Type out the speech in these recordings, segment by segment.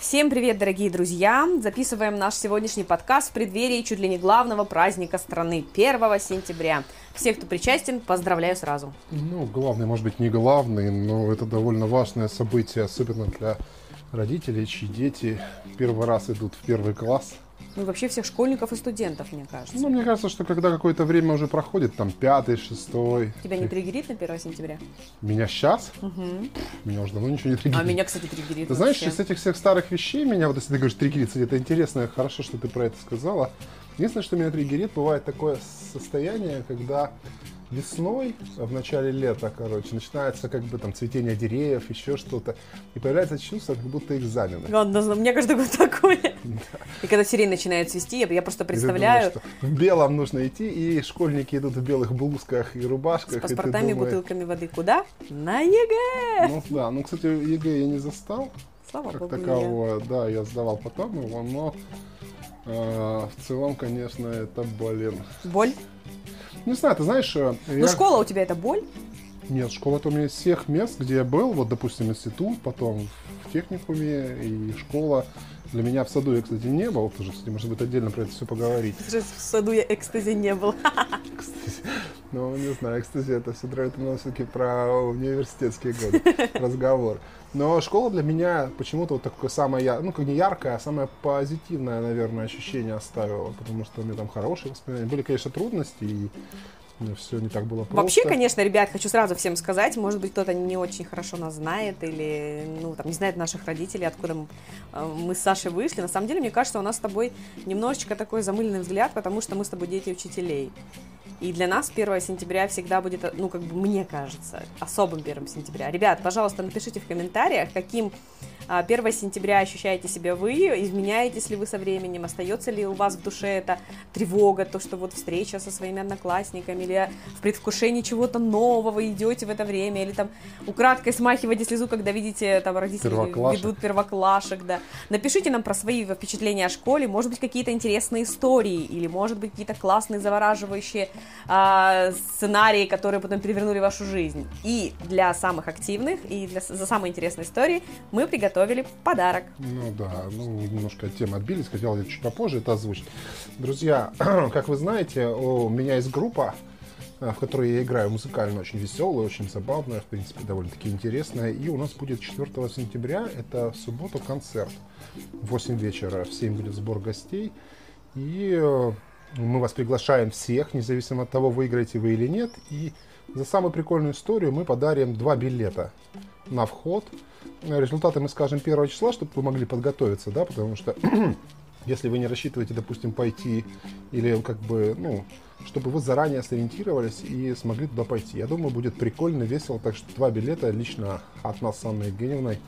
Всем привет, дорогие друзья! Записываем наш сегодняшний подкаст в преддверии чуть ли не главного праздника страны 1 сентября. Всех, кто причастен, поздравляю сразу. Ну, главный, может быть, не главный, но это довольно важное событие, особенно для родителей, чьи дети первый раз идут в первый класс – ну, вообще всех школьников и студентов, мне кажется. Ну, мне кажется, что когда какое-то время уже проходит, там, пятый, шестой... Тебя не триггерит на 1 сентября? Меня сейчас? Угу. Меня уже давно ничего не триггерит. А меня, кстати, триггерит Ты знаешь, из этих всех старых вещей меня, вот если ты говоришь триггерит, это интересно, хорошо, что ты про это сказала. Единственное, что меня триггерит, бывает такое состояние, когда весной, в начале лета, короче, начинается как бы там цветение деревьев, еще что-то, и появляется чувство, как будто экзамены. Ладно, мне кажется, год такое. Да. И когда сирень начинает цвести, я, я просто представляю... Думаешь, в белом нужно идти, и школьники идут в белых блузках и рубашках. С паспортами, и думаешь... бутылками воды. Куда? На ЕГЭ! Ну да, ну, кстати, ЕГЭ я не застал. Слава как богу, такового, я. да, я сдавал потом его, но э, в целом, конечно, это, блин... Боль? Не знаю, ты знаешь... Э, ну, я... школа у тебя это боль? Нет, школа это у меня из всех мест, где я был, вот, допустим, институт, потом в техникуме и школа. Для меня в саду я, кстати, не был, тоже, кстати, может быть, отдельно про это все поговорить. В саду я кстати не был. Экстази. Ну, не знаю, экстази это все это все-таки про университетские годы разговор. Но школа для меня почему-то вот такое самое, ну, как не яркое, а самое позитивное, наверное, ощущение оставило, потому что у меня там хорошие воспоминания. Были, конечно, трудности, и все не так было просто. Вообще, конечно, ребят, хочу сразу всем сказать, может быть, кто-то не очень хорошо нас знает или, ну, там, не знает наших родителей, откуда мы, э, мы с Сашей вышли. На самом деле, мне кажется, у нас с тобой немножечко такой замыленный взгляд, потому что мы с тобой дети учителей. И для нас 1 сентября всегда будет, ну, как бы мне кажется, особым 1 сентября. Ребят, пожалуйста, напишите в комментариях, каким 1 а, сентября ощущаете себя вы, изменяетесь ли вы со временем, остается ли у вас в душе эта тревога, то, что вот встреча со своими одноклассниками, или в предвкушении чего-то нового идете в это время, или там украдкой смахиваете слезу, когда видите там родители первоклашек. ведут первоклашек, да. Напишите нам про свои впечатления о школе, может быть, какие-то интересные истории, или, может быть, какие-то классные, завораживающие а, сценарии, которые потом перевернули вашу жизнь. И для самых активных, и для, за самые интересные истории мы приготовили приготовили подарок. Ну да, ну немножко от темы отбились, хотел я чуть попозже это озвучить. Друзья, как вы знаете, у меня есть группа, э, в которой я играю музыкально, очень веселая, очень забавная, в принципе, довольно-таки интересная. И у нас будет 4 сентября, это в субботу, концерт. В 8 вечера, в 7 будет сбор гостей. И э, мы вас приглашаем всех, независимо от того, выиграете вы или нет. И за самую прикольную историю мы подарим два билета на вход – результаты мы скажем первого числа, чтобы вы могли подготовиться, да, потому что если вы не рассчитываете, допустим, пойти или как бы, ну, чтобы вы заранее сориентировались и смогли туда пойти. Я думаю, будет прикольно, весело, так что два билета лично от нас с Анной Евгеньевной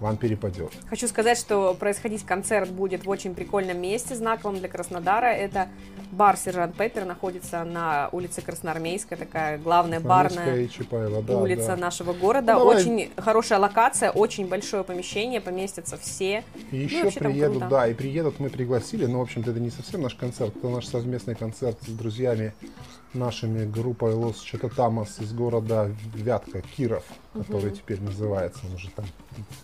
вам перепадет. Хочу сказать, что происходить концерт будет в очень прикольном месте, знаковом для Краснодара. Это бар «Сержант Пеппер», находится на улице Красноармейская, такая главная барная Чапаева, да, улица да. нашего города. Ну, очень хорошая локация, очень большое помещение, поместятся все. И еще ну, приедут, да, и приедут, мы пригласили, но, в общем-то, это не совсем наш концерт, это наш совместный концерт с друзьями нашими группой Лос Чакатамас из города Вятка, Киров, который угу. теперь называется, он уже там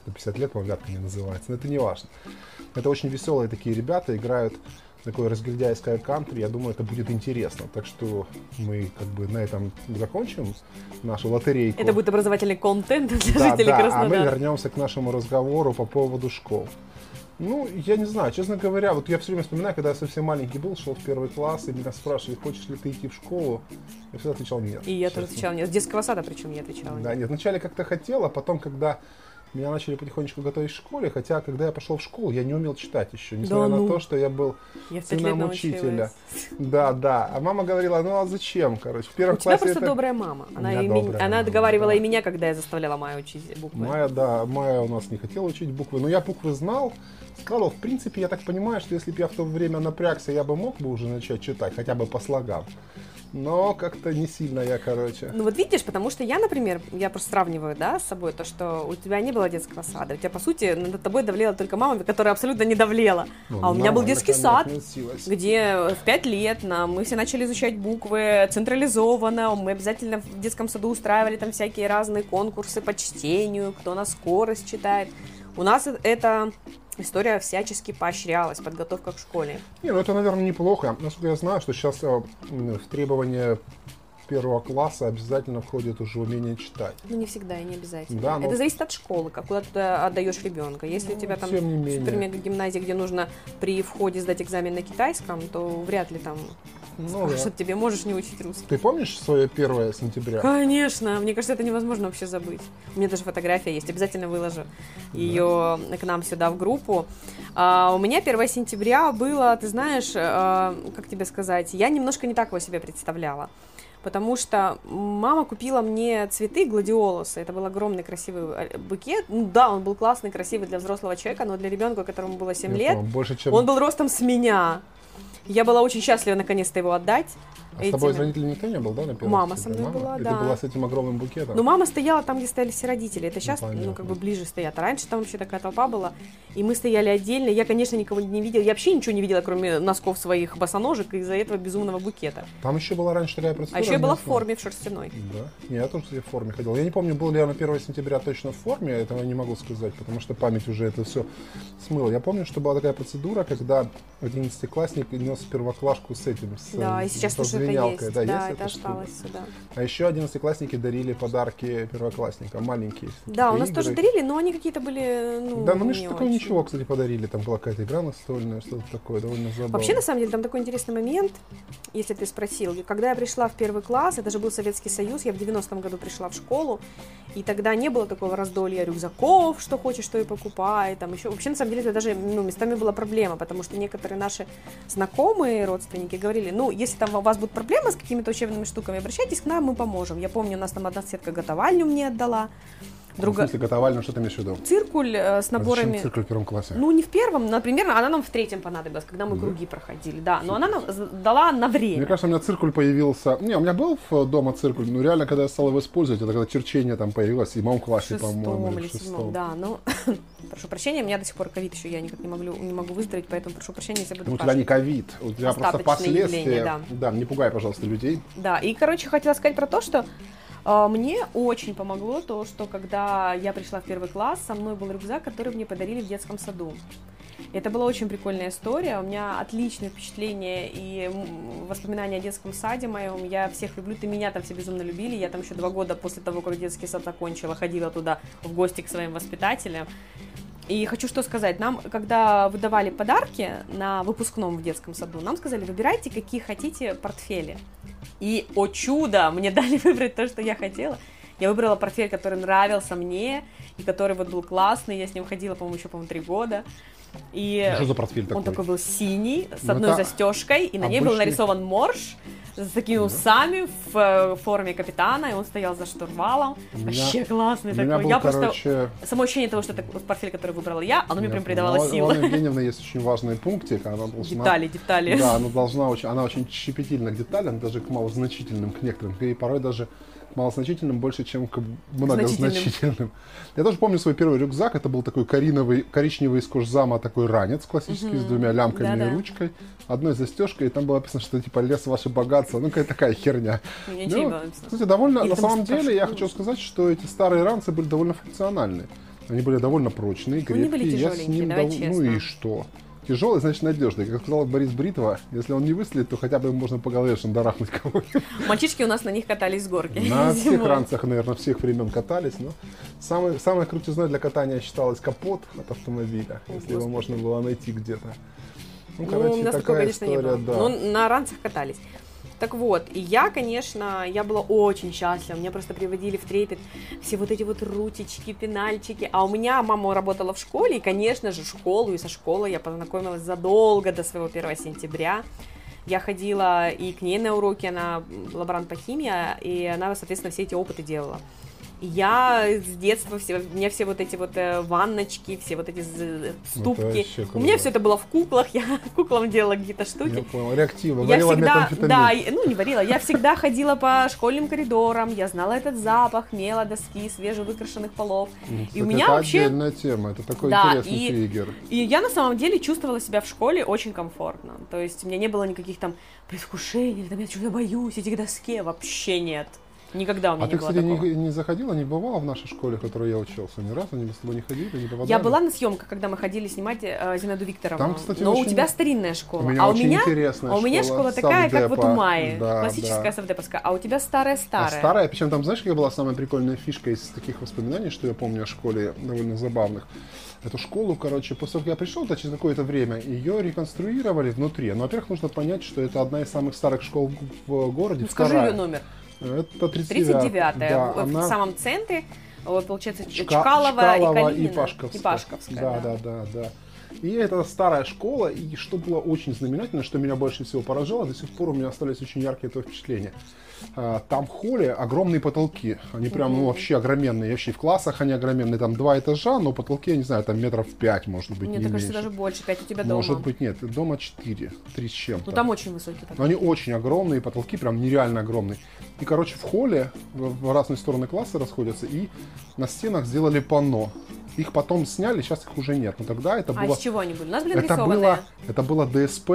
50 лет, по-моему, Вятка не называется, но это не важно. Это очень веселые такие ребята, играют такое разгильдяйское кантри, я думаю, это будет интересно. Так что мы как бы на этом закончим нашу лотерейку. Это будет образовательный контент для да, жителей да, Краснодара. а мы вернемся к нашему разговору по поводу школ. Ну, я не знаю, честно говоря, вот я все время вспоминаю, когда я совсем маленький был, шел в первый класс, и меня спрашивали, хочешь ли ты идти в школу, я всегда отвечал нет. И я честно. тоже отвечал нет. С детского сада причем я отвечала нет. Да, нет, вначале как-то хотел, а потом, когда меня начали потихонечку готовить в школе, хотя когда я пошел в школу, я не умел читать еще, несмотря да, ну. на то, что я был я сыном учителя. Да, да. А мама говорила, ну а зачем, короче, в первом У классе. тебя просто это... добрая мама. Она, и добрая ми... она отговаривала да. и меня, когда я заставляла Майю учить буквы. Майя, да, Майя у нас не хотела учить буквы, но я буквы знал, складывал. В принципе, я так понимаю, что если бы я в то время напрягся, я бы мог бы уже начать читать, хотя бы по слогам но как-то не сильно я, короче. Ну вот видишь, потому что я, например, я просто сравниваю, да, с собой, то, что у тебя не было детского сада, у тебя, по сути, над тобой давлела только мама, которая абсолютно не давлела, ну, а у меня был детский сад, где в пять лет нам, мы все начали изучать буквы централизованно, мы обязательно в детском саду устраивали там всякие разные конкурсы по чтению, кто на скорость читает. У нас это история всячески поощрялась, подготовка к школе. Не, ну это, наверное, неплохо. Насколько я знаю, что сейчас э, требования первого класса обязательно входит уже умение читать. Ну, не всегда и не обязательно. Да, но- Это зависит от школы, как куда ты отдаешь ребенка. Если у Ну, тебя там супер гимназия, где нужно при входе сдать экзамен на китайском, то вряд ли там Ну, скажут, да. тебе можешь не учить русский. Ты помнишь свое 1 сентября? Конечно, мне кажется, это невозможно вообще забыть. У меня даже фотография есть, обязательно выложу ее к нам сюда в группу. А, у меня 1 сентября было, ты знаешь, а, как тебе сказать, я немножко не так его себе представляла. Потому что мама купила мне цветы гладиолуса. Это был огромный красивый э, букет. Ну да, он был классный, красивый для взрослого человека, но для ребенка, которому было 7 Я лет, помню, Больше, чем... он был ростом с меня. Я была очень счастлива наконец-то его отдать. А с тобой из этими. родителей никто не был, да, на 1 Мама со мной была, И да. ты была с этим огромным букетом? Ну, мама стояла там, где стояли все родители. Это сейчас, ну, понятно. как бы ближе стоят. А раньше там вообще такая толпа была. И мы стояли отдельно. Я, конечно, никого не видела. Я вообще ничего не видела, кроме носков своих босоножек из-за этого безумного букета. Там еще была раньше такая процедура. А еще я была в форме в шерстяной. Да. Не, я тоже кстати, в форме ходил. Я не помню, был ли я на 1 сентября точно в форме, этого я не могу сказать, потому что память уже это все смыла. Я помню, что была такая процедура, когда 11-классник нес первоклашку с этим, с, Да, и сейчас со звенялкой. есть. Да, Да, есть это осталось сюда. А еще 11-классники дарили подарки первоклассникам, маленькие. Да, у нас игры. тоже дарили, но они какие-то были, ну, Да, ну мы очень. ничего, кстати, подарили. Там была какая-то игра настольная, что-то такое, довольно забавно. Вообще, на самом деле, там такой интересный момент, если ты спросил. Когда я пришла в первый класс, это же был Советский Союз, я в 90-м году пришла в школу, и тогда не было такого раздолья рюкзаков, что хочешь, то и покупай, там еще. Вообще, на самом деле, это даже, ну, местами была проблема, потому что некоторые наши знакомые родственники говорили, ну, если там у вас будут проблемы с какими-то учебными штуками, обращайтесь к нам, мы поможем. Я помню, у нас там одна соседка готовальню мне отдала, В друга... смысле, готовальную, что ты имеешь в виду? циркуль э, с А наборами... зачем циркуль в первом классе? Ну, не в первом, например, она нам в третьем понадобилась, когда мы Да? круги проходили, да. Но она нам дала на Мне время. кажется, у меня циркуль появился... Не, у меня был в дома циркуль, но реально, когда я стал его использовать, это когда черчение там появилось в седьмом В классе, по-моему, или или в шестом. да. Ну, прошу прощения, у меня до сих пор ковид еще, я никак не могу, не могу выздороветь, поэтому прошу прощения, если буду Ну, у тебя не ковид, у тебя просто последствия. явления, да. да, не пугай, пожалуйста, людей. Да, и, короче, хотела сказать про то, что мне очень помогло то, что когда я пришла в первый класс, со мной был рюкзак, который мне подарили в детском саду. Это была очень прикольная история. У меня отличные впечатления и воспоминания о детском саде моем. Я всех люблю. Ты меня там все безумно любили. Я там еще два года после того, как детский сад окончила, ходила туда в гости к своим воспитателям. И хочу что сказать, нам, когда выдавали подарки на выпускном в детском саду, нам сказали, выбирайте, какие хотите портфели. И, о чудо, мне дали выбрать то, что я хотела. Я выбрала портфель, который нравился мне, и который вот был классный. Я с ним ходила, по-моему, еще, по-моему, три года. И Что за портфель такой? он такой был синий, с Ну, одной это застежкой, и на ней был обычный- нарисован морж с такими усами в э, форме капитана, и он стоял за штурвалом. У меня- Вообще классный У меня такой. был, я просто короче... Само ощущение того, что это портфель, который выбрала я, оно мне прям понял. придавало У силы. Анны Евгеньевны есть очень важный пунктик, она должна... Детали, детали. Да, она должна очень, она очень щепетильна к деталям, даже к малозначительным, к некоторым, и порой даже малозначительным больше, чем к многозначительным. Я тоже помню свой первый рюкзак, это был такой кориновый, коричневый из кожзама такой ранец классический, с двумя лямками Да-да. и ручкой, одной застежкой, и там было написано, что типа лес ваше богатство, ну какая такая херня. Ну. Кстати, довольно, Или на самом деле, я хочу сказать, что эти старые ранцы были довольно функциональные. Они были довольно прочные, Ну, они крепкие. были я с ним дов-. Ну и что? Тяжелый, значит, надежный. Как сказал Борис Бритова, если он не выстрелит, то хотя бы можно по голове шандарахнуть кого-нибудь. Мальчишки у нас на них катались с горки. На всех ранцах, наверное, всех времен катались. Но самой, самой крутизной для катания считалось капот от автомобиля, О, если его Господи. можно было найти где-то. Ну, Ну, короче, у нас такого, такая конечно, не история, было. да. Ну, на ранцах катались. Так вот, и я, конечно, я была очень счастлива. Меня просто приводили в трепет все вот эти вот ручечки, пенальчики. А у меня мама работала в школе, и, конечно же, школу, и со школой я познакомилась задолго до своего 1 сентября. Я ходила и к ней на уроки, она лаборант по химии, и она, соответственно, все эти опыты делала. Я с детства, все, у меня все вот эти вот э, ванночки, все вот эти з- ступки. У меня все это было в куклах, я куклам делала какие-то штуки. Я понял. Реактивно. Я Варила всегда, да, ну не варила, я всегда ходила по школьным коридорам, я знала этот запах мела, доски, свежевыкрашенных полов. Ну, И у меня это вообще, отдельная тема. Это такой интересный триггер. и я на самом деле чувствовала себя в школе очень комфортно. То есть у меня не было никаких там предвкушений, там я чего-то боюсь, к доске, вообще нет. Никогда у меня А не ты, было кстати, такого. не, не заходила, не бывала в нашей школе, в которой я учился? Ни разу они с тобой не ходили, не попадали? Я была на съемках, когда мы ходили снимать э, Зинаиду Викторовну. Там, кстати, Но у очень- тебя старинная школа. У меня а у меня, интересная а у меня школа, школа такая, как вот у. Майи. Да, классическая да. совдеповская. А у тебя А старая-старая. старая, причем там, знаешь, какая была самая прикольная фишка из таких воспоминаний, что я помню о школе, довольно забавных. Эту школу, короче, после того, как я пришел, то через какое-то время ее реконструировали внутри. Но, во-первых, нужно понять, что это одна из самых старых школ в городе. Ну, скажи ее номер. Это 39 39-я. Да, в, в она... самом центре. Получается, Чка- Чкалова, и Чкалова Калинина. и Пашковская. И Пашковская, да, да, да, да. И это старая школа, и что было очень знаменательно, что меня больше всего поражало, до сих пор у меня остались очень яркие этого впечатления. А, Там в холле огромные потолки, они прям ну, вообще огроменные, вообще в классах они огроменные, там два этажа, но потолки, я не знаю, там метров пять, может быть, Мне не кажется, меньше. даже больше. Пять у тебя дома. Может быть, нет, дома четыре, три с чем-то. Ну, там очень высокий потолок. Но они очень огромные, потолки прям нереально огромные. И, короче, в холле в разные стороны класса расходятся, и на стенах сделали панно. Их потом сняли, сейчас их уже нет. Но тогда это А было... из чего они были? У нас были Это было, это было ДСП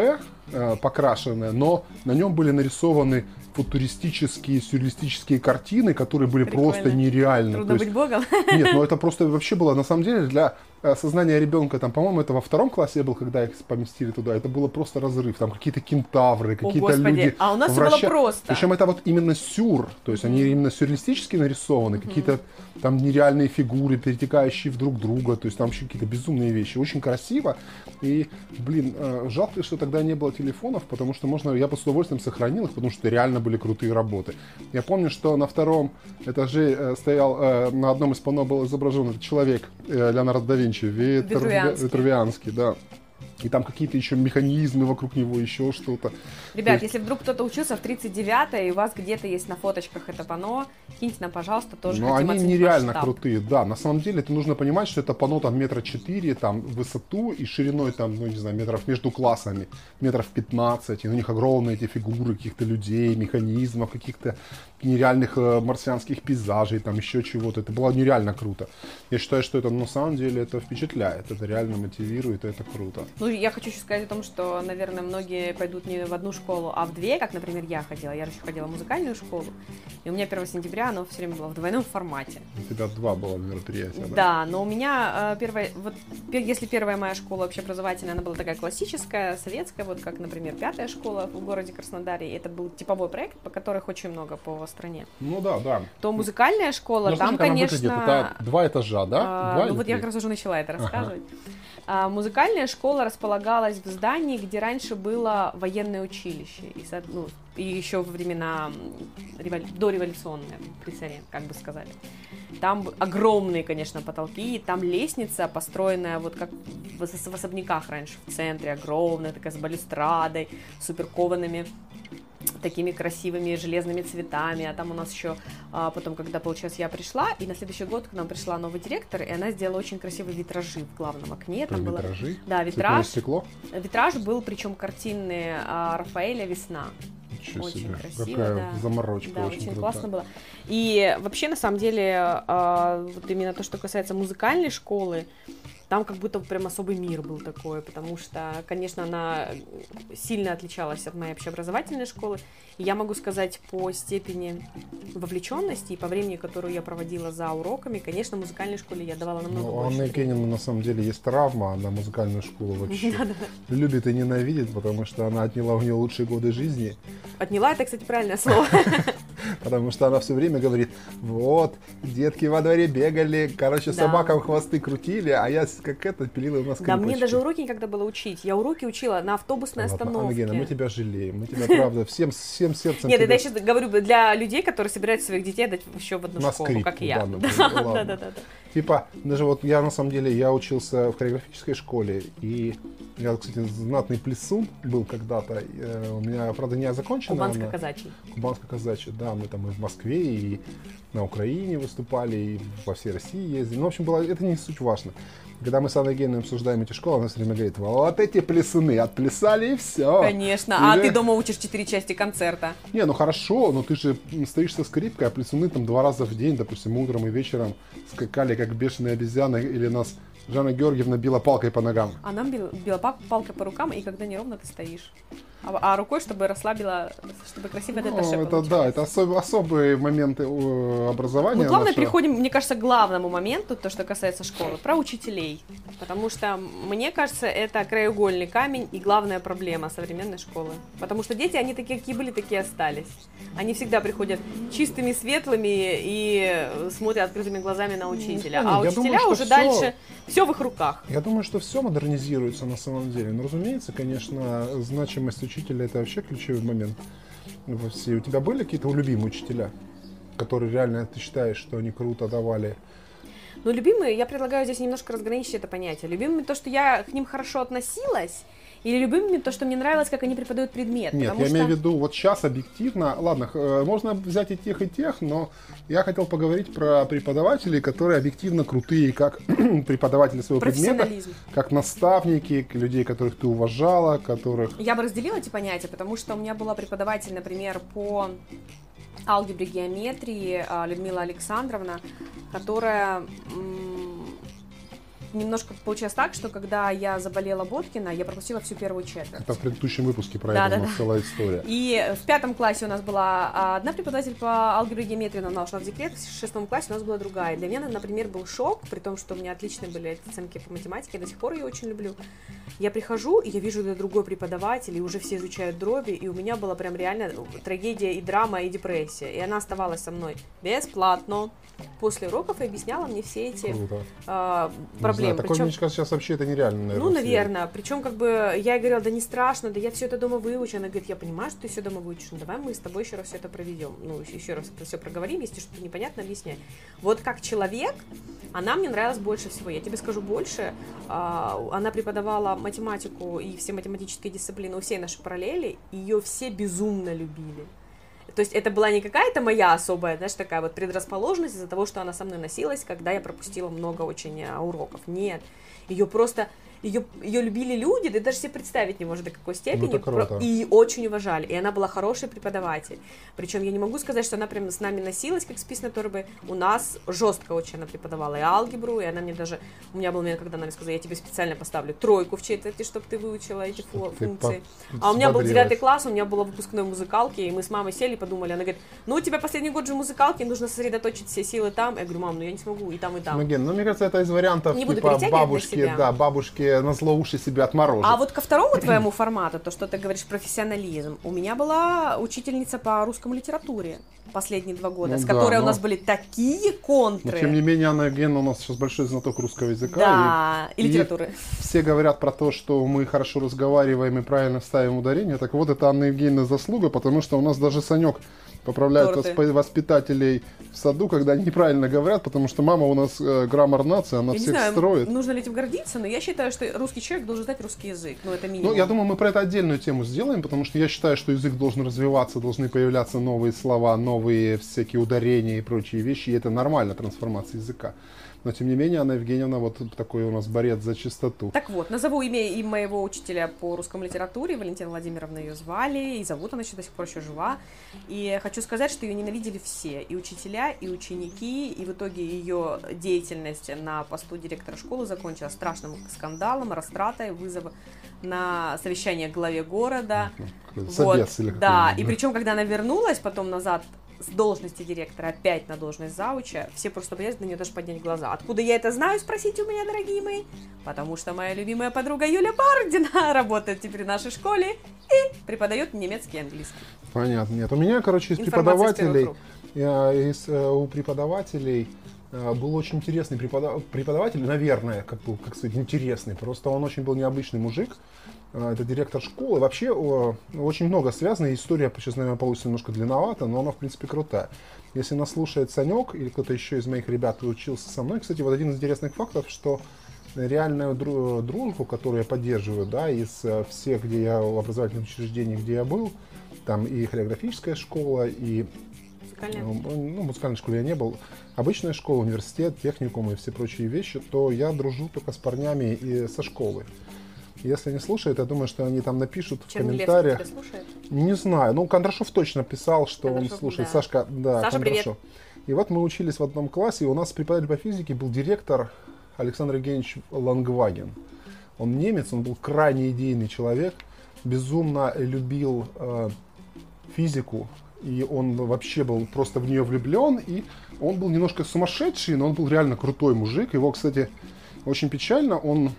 покрашенное, но на нем были нарисованы футуристические, сюрреалистические картины, которые были Прикольно. просто нереальны. Трудно То есть- быть богом. нет, ну это просто вообще было, на самом деле, для э, сознания ребенка, там, по-моему, это во втором классе я был, когда их поместили туда, это было просто разрыв, там какие-то кентавры, какие-то люди а у нас всё было просто. Причем это вот именно сюр, то есть они именно сюрреалистически нарисованы, какие-то там нереальные фигуры, перетекающие в друг друга, то есть там вообще какие-то безумные вещи, очень красиво, и, блин, э, жалко, что тогда не было телефонов, потому что можно, я бы с удовольствием сохранил их, потому что реально были крутые работы. Я помню, что на втором этаже э, стоял, э, на одном из панно был изображен этот человек, э, Леонардо да Винчи, Витру- Витрувианский. Витрувианский, да. И там какие-то еще механизмы вокруг него, еще что-то. Ребят, То есть- если вдруг кто-то учился в 39-й, и у вас где-то есть на фоточках это панно, киньте нам, пожалуйста, тоже Но хотим они нереально масштаб. крутые, да. На самом деле, это нужно понимать, что это панно там метра четыре, там в высоту и шириной там, ну не знаю, метров между классами, метров 15. И у них огромные эти фигуры каких-то людей, механизмов, каких-то нереальных э, марсианских пейзажей, там еще чего-то. Это было нереально круто. Я считаю, что это на самом деле это впечатляет, это реально мотивирует, и это круто. Ну, я хочу еще сказать о том, что, наверное, многие пойдут не в одну школу, а в две, как, например, я ходила. Я еще ходила в музыкальную школу, и у меня 1 сентября оно все время было в двойном формате. У тебя два было мероприятия, да? Да, но у меня э, первая, вот если первая моя школа общеобразовательная, она была такая классическая, советская, вот как, например, пятая школа в городе Краснодаре, это был типовой проект, по которых очень много по стране. Ну да, да. То музыкальная школа, Ну, там, конечно... Это два этажа, да? А, Два ну вот я три? как раз уже начала это рассказывать. А, музыкальная школа располагалась в здании, где раньше было военное училище. И, ну, и еще во времена револю- дореволюционное, при царе, как бы сказали. Там огромные, конечно, потолки, и там лестница, построенная вот как в, в особняках раньше, в центре, огромная, такая с балюстрадой, супер коваными такими красивыми железными цветами, а там у нас еще а, потом, когда, получается, я пришла, и на следующий год к нам пришла новый директор, и она сделала очень красивые витражи в главном окне, там было... Витражи? Да, Цветное витраж. стекло? Витраж был, причем картины а, Рафаэля «Весна». Ничего Очень себе. красиво, Какая да. заморочка. Да, очень, очень, круто. классно было. И вообще, на самом деле, а, вот именно то, что касается музыкальной школы, там как будто прям особый мир был такой, потому что, конечно, она сильно отличалась от моей общеобразовательной школы. И я могу сказать по степени вовлеченности и по времени, которую я проводила за уроками, конечно, в музыкальной школе я давала намного Ну, у больше. Анны времени. Евгеньевны на самом деле есть травма, она музыкальную школу вообще любит и ненавидит, потому что она отняла у нее лучшие годы жизни, Отняла это, кстати, правильное слово. потому что она все время говорит, вот, детки во дворе бегали, короче, Да. собакам хвосты крутили, а я как это пилила у нас Да, мне скрипочки». даже уроки некогда было учить. Я уроки учила на автобусной Ладно, остановке. Евгеньевна, мы тебя жалеем, мы тебя, правда, всем, всем сердцем Нет, тебя- я сейчас говорю для людей, которые собирают своих детей отдать еще в одну На школу, скрипку, как я. да. Да, да, да. Типа, даже вот я на самом деле, я учился в хореографической школе, и я, кстати, знатный плесун был когда-то. э, У меня, правда, не закончена. Кубанско-казачий. Кубанско-казачья, да, мы там и в Москве, и на Украине выступали, и во всей России ездили. Ну, в общем, было, это не суть важно. Когда мы с Анной Евгеньевной обсуждаем эти школы, она все время говорит, вот эти плесуны отплясали и все. Конечно. А Или- ты дома учишь четыре части концерта. Не, ну хорошо, но ты же стоишь со скрипкой, а плесуны там два раза в день, допустим, утром и вечером скакали, как бешеные обезьяны, или нас Жанна Георгиевна била палкой по ногам. А нам бил- била пал- палка по рукам, и когда неровно ты стоишь. А, а рукой, чтобы расслабила, чтобы красиво Ну, это это да, это особ- особые моменты э, образования. Мы плавно нашего. переходим, мне кажется, к главному моменту, то, что касается школы, про учителей. Потому что, мне кажется, это краеугольный камень и главная проблема современной школы. Потому что дети, они такие, какие были, такие остались. Они всегда приходят чистыми, светлыми и смотрят открытыми глазами на учителя. Ну, А учителя думаю, уже всё- дальше, все в их руках. Я думаю, что все модернизируется на самом деле. Но, разумеется, конечно, значимость учителя это вообще ключевой момент во всей. У тебя были какие-то любимые учителя, которые реально ты считаешь, что они круто давали? Но любимые, я предлагаю здесь немножко разграничить это понятие. Любимыми то, что я к ним хорошо относилась, или любимыми то, что мне нравилось, как они преподают предмет. Нет, я что... имею в виду, вот сейчас объективно, ладно, э, можно взять и тех, и тех, но я хотел поговорить про преподавателей, которые объективно крутые, как преподаватели своего предмета, как наставники, людей, которых ты уважала, которых... Я бы разделила эти понятия, потому что у меня была преподаватель, например, по алгебре геометрии а, Людмила Александровна, которая немножко получилось так, что когда я заболела Боткина, я пропустила всю первую четверть. Это в предыдущем выпуске про Да, это да, нас да. целая история. И в пятом классе у нас была а, одна преподаватель по алгебре и геометрии, она ушла в декрет, в шестом классе у нас была другая. Для меня, например, был шок, при том, что у меня отличные были оценки по математике, я до сих пор ее очень люблю. Я прихожу, и я вижу, это другой преподаватель, и уже все изучают дроби, и у меня была прям реально трагедия и драма, и депрессия. И она оставалась со мной бесплатно после уроков и объясняла мне все эти Круто. а, Не проблемы. знаю, такое, Причем- мне кажется, сейчас вообще это нереально, наверное. ну, наверное. Причем, как бы, я ей говорила, да не страшно, да я все это дома выучу. Она говорит, я понимаю, что ты все дома выучишь, но давай мы с тобой еще раз все это проведем. Ну, еще раз все проговорим, если что-то непонятно, объясняй. Вот как человек, она мне нравилась больше всего. Я тебе скажу больше. а, Она преподавала математику и все математические дисциплины у всей нашей параллели. Ее все безумно любили. То есть это была не какая-то моя особая, знаешь, такая вот предрасположенность из-за того, что она со мной носилась, когда я пропустила много очень а, уроков. Нет. Ее просто ее, ее любили люди, ты даже себе представить не можешь до какой степени. это круто. И очень уважали. И она была хороший преподаватель. Причем я не могу сказать, что она прям с нами носилась, как спис на торбы. У нас жестко очень она преподавала и алгебру, и она мне даже... У меня был момент, когда она мне сказала, я тебе специально поставлю тройку в четверти, чтобы ты выучила эти ты функции. по- А у меня был девятый класс, у меня была выпускной музыкалки, и мы с мамой сели и подумали, она говорит, ну у тебя последний год же музыкалки, нужно сосредоточить все силы там. Я говорю, мам, ну я не смогу и там, и там. Ну, Ген, ну, мне кажется, это из вариантов, Не типа, бабушки, да, бабушки на зло уши себя отморожат. А вот ко второму твоему формату, то, что ты говоришь, профессионализм, у меня была учительница по русскому литературе последние два года, Ну с да, которой у но- нас были такие Но, контры. тем не менее, Анна Евгеньевна у нас сейчас большой знаток русского языка. да, и, и- литературы. и все говорят про то, что мы хорошо разговариваем и правильно ставим ударение. Так вот, это Анна Евгеньевна заслуга, потому что у нас даже Санек поправляет Торты. восп- воспитателей в саду, когда они неправильно говорят, потому что мама у нас э, граммар нации, она Я не всех знаю, строит. нужно ли этим гордиться, но я считаю, что русский человек должен знать русский язык. Ну, это минимум. Ну, я думаю, мы про это отдельную тему сделаем, потому что я считаю, что язык должен развиваться, должны появляться новые слова, новые всякие ударения и прочие вещи, и это нормально, трансформация языка. Но, тем не менее, Анна Евгеньевна вот такой у нас борец за чистоту. Так вот, назову имя и моего учителя по русскому литературе, Валентина Владимировна ее звали, и зовут она еще до сих пор еще жива. И хочу сказать, что ее ненавидели все, и учителя, и ученики, и в итоге ее деятельность на посту директора школы закончилась страшным скандалом, растратой, вызовом на совещание главе города. Какой-то Вот, собес или да, и причем, когда она вернулась потом назад с должности директора опять на должность зауча, все просто боялись на нее даже поднять глаза. Откуда я это знаю, спросите у меня, дорогие мои? Потому что моя любимая подруга Юля Бардина работает теперь в нашей школе и преподает немецкий и английский. Понятно. Нет, у меня, короче, из Информация преподавателей, из, э, у преподавателей э, был очень интересный препода- преподаватель, наверное, как, был, как сказать, интересный. Просто он очень был необычный мужик. Э, Это директор школы. Вообще э, очень много связано. История, сейчас, наверное, получится немножко длинновато, но она, в принципе, крутая. Если нас слушает Санек или кто-то еще из моих ребят учился со мной, кстати, вот один из интересных фактов, что реальную дру- дружбу, которую я поддерживаю, да, из э, всех, где я в образовательных учреждениях, где я был, там и хореографическая школа, и Музыкальная. ну, ну, музыкальной школе я не был, обычная школа, университет, техникум и все прочие вещи, то я дружу только с парнями и со школы. Если они слушают, я думаю, что они там напишут в Чернилевский комментариях. тебя слушает? Не знаю. Ну, Кондрашов точно писал, что он Кондрашов, слушает. да. Сашка, да, Саша, привет. Кондрашов. И вот мы учились в одном классе, и у нас преподаватель по физике был директор Александр Евгеньевич Лангваген. Он немец, он был крайне идейный человек. безумно любил э, физику, и он вообще был просто в нее влюблен, и он был немножко сумасшедший, но он был реально крутой мужик. Его, кстати, очень печально, он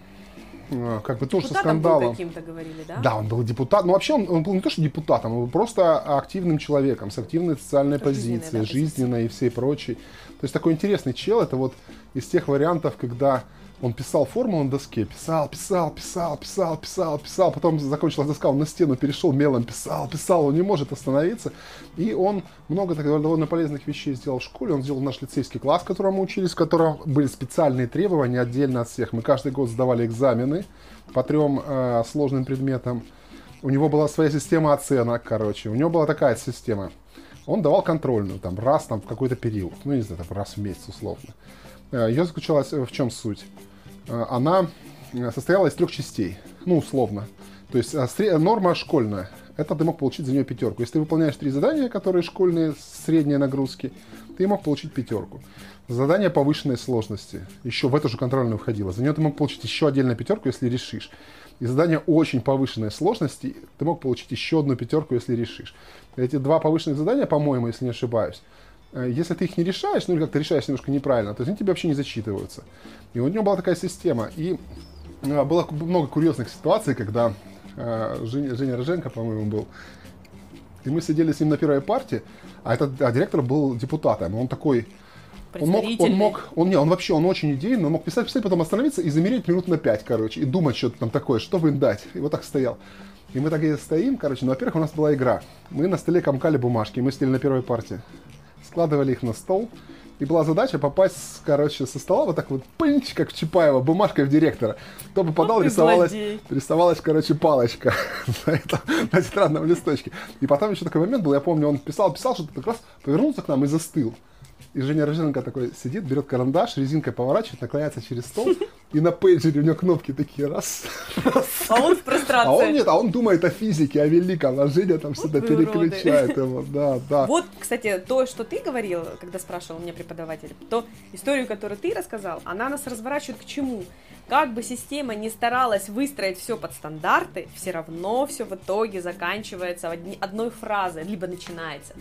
как бы тоже со скандалом. каким-то говорили, да? Да, он был депутат. Ну, вообще, он, он был не то, что депутатом, он был просто активным человеком, с активной социальной позицией, жизненной, да, жизненной и всей прочей. То есть такой интересный чел, это вот из тех вариантов, когда он писал формулу на доске, писал, писал, писал, писал, писал, писал, потом закончилась доска, он на стену перешел, мелом писал, писал, он не может остановиться. И он много так, довольно полезных вещей сделал в школе. Он сделал наш лицейский класс, в котором мы учились, в котором были специальные требования отдельно от всех. Мы каждый год сдавали экзамены по трем э, сложным предметам. У него была своя система оценок, короче. У него была такая система. Он давал контрольную, там, раз там, в какой-то период. Ну, не знаю, там, раз в месяц, условно. Э, Ее заключалась в чем суть? Э, она э, состояла из трех частей, ну, условно. То есть э, норма школьная. Это ты мог получить за нее пятерку. Если ты выполняешь три задания, которые школьные, средние нагрузки, ты мог получить пятерку. Задание повышенной сложности. Еще в эту же контрольную входило. За нее ты мог получить еще отдельно пятерку, если решишь. И задание очень повышенной сложности ты мог получить еще одну пятерку, если решишь. Эти два повышенных задания, по-моему, если не ошибаюсь, если ты их не решаешь, ну или как-то решаешь немножко неправильно, то они тебе вообще не зачитываются. И у него была такая система. И э, было много курьезных ситуаций, когда э, Женя, Женя Роженко, по-моему, был. И мы сидели с ним на первой партии, а этот а директор был депутатом. Он такой... Он мог, он мог, он не, он вообще, он очень идейный, он мог писать, писать, потом остановиться и замереть минут на пять, короче, и думать что-то там такое, что бы им дать. И вот так стоял. И мы так и стоим, короче, ну, во-первых, у нас была игра. Мы на столе комкали бумажки, мы сидели на первой партии. Складывали их на стол, и была задача попасть, короче, со стола вот так вот, пынч, как в Чапаева, бумажкой в директора. Кто попадал, вот рисовалась, рисовалась, короче, палочка на, этом, на тетрадном листочке. И потом еще такой момент был, я помню, он писал, писал, что-то как раз повернулся к нам и застыл. И Женя Роженко такой сидит, берет карандаш, резинкой поворачивает, наклоняется через стол, и на пейджере у него кнопки такие раз, раз. А он в прострации. А он нет, а он думает о физике, о великом, а Женя там что-то переключает его, да, да. Вот, кстати, то, что ты говорил, когда спрашивал меня преподаватель, то историю, которую ты рассказал, она нас разворачивает к чему? Как бы система не старалась выстроить все под стандарты, все равно все в итоге заканчивается одной фразой, либо начинается.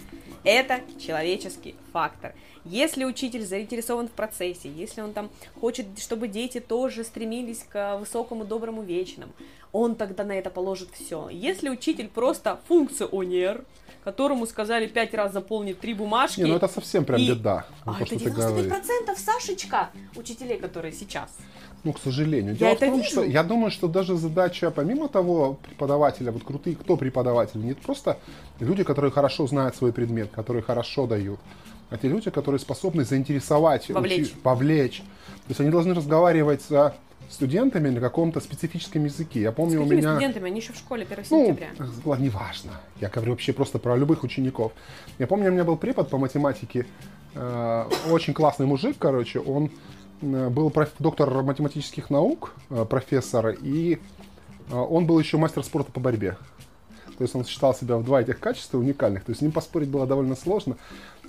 Это человеческий фактор. Если учитель заинтересован в процессе, если он там хочет, чтобы дети тоже стремились к высокому, доброму, вечному, он тогда на это положит все. Если учитель просто функционер, которому сказали пять раз заполнить три бумажки. Не, ну это совсем прям и... беда. А то, это 95% Сашечка, учителей, которые сейчас. Ну, к сожалению. Дело я в том, вижу. что я думаю, что даже задача, помимо того, преподавателя, вот крутые, кто преподаватель, не просто люди, которые хорошо знают свой предмет, которые хорошо дают, а те люди, которые способны заинтересовать, вовлечь. Учи, вовлечь. То есть они должны разговаривать с студентами на каком-то специфическом языке. Я помню, с у меня... студентами? Они еще в школе 1 ну, сентября. Ладно, неважно. Я говорю вообще просто про любых учеников. Я помню, у меня был препод по математике, э, очень классный мужик, короче, он э, был проф, доктор математических наук, э, профессор, и э, он был еще мастер спорта по борьбе. То есть он считал себя в два этих качества уникальных. То есть с ним поспорить было довольно сложно.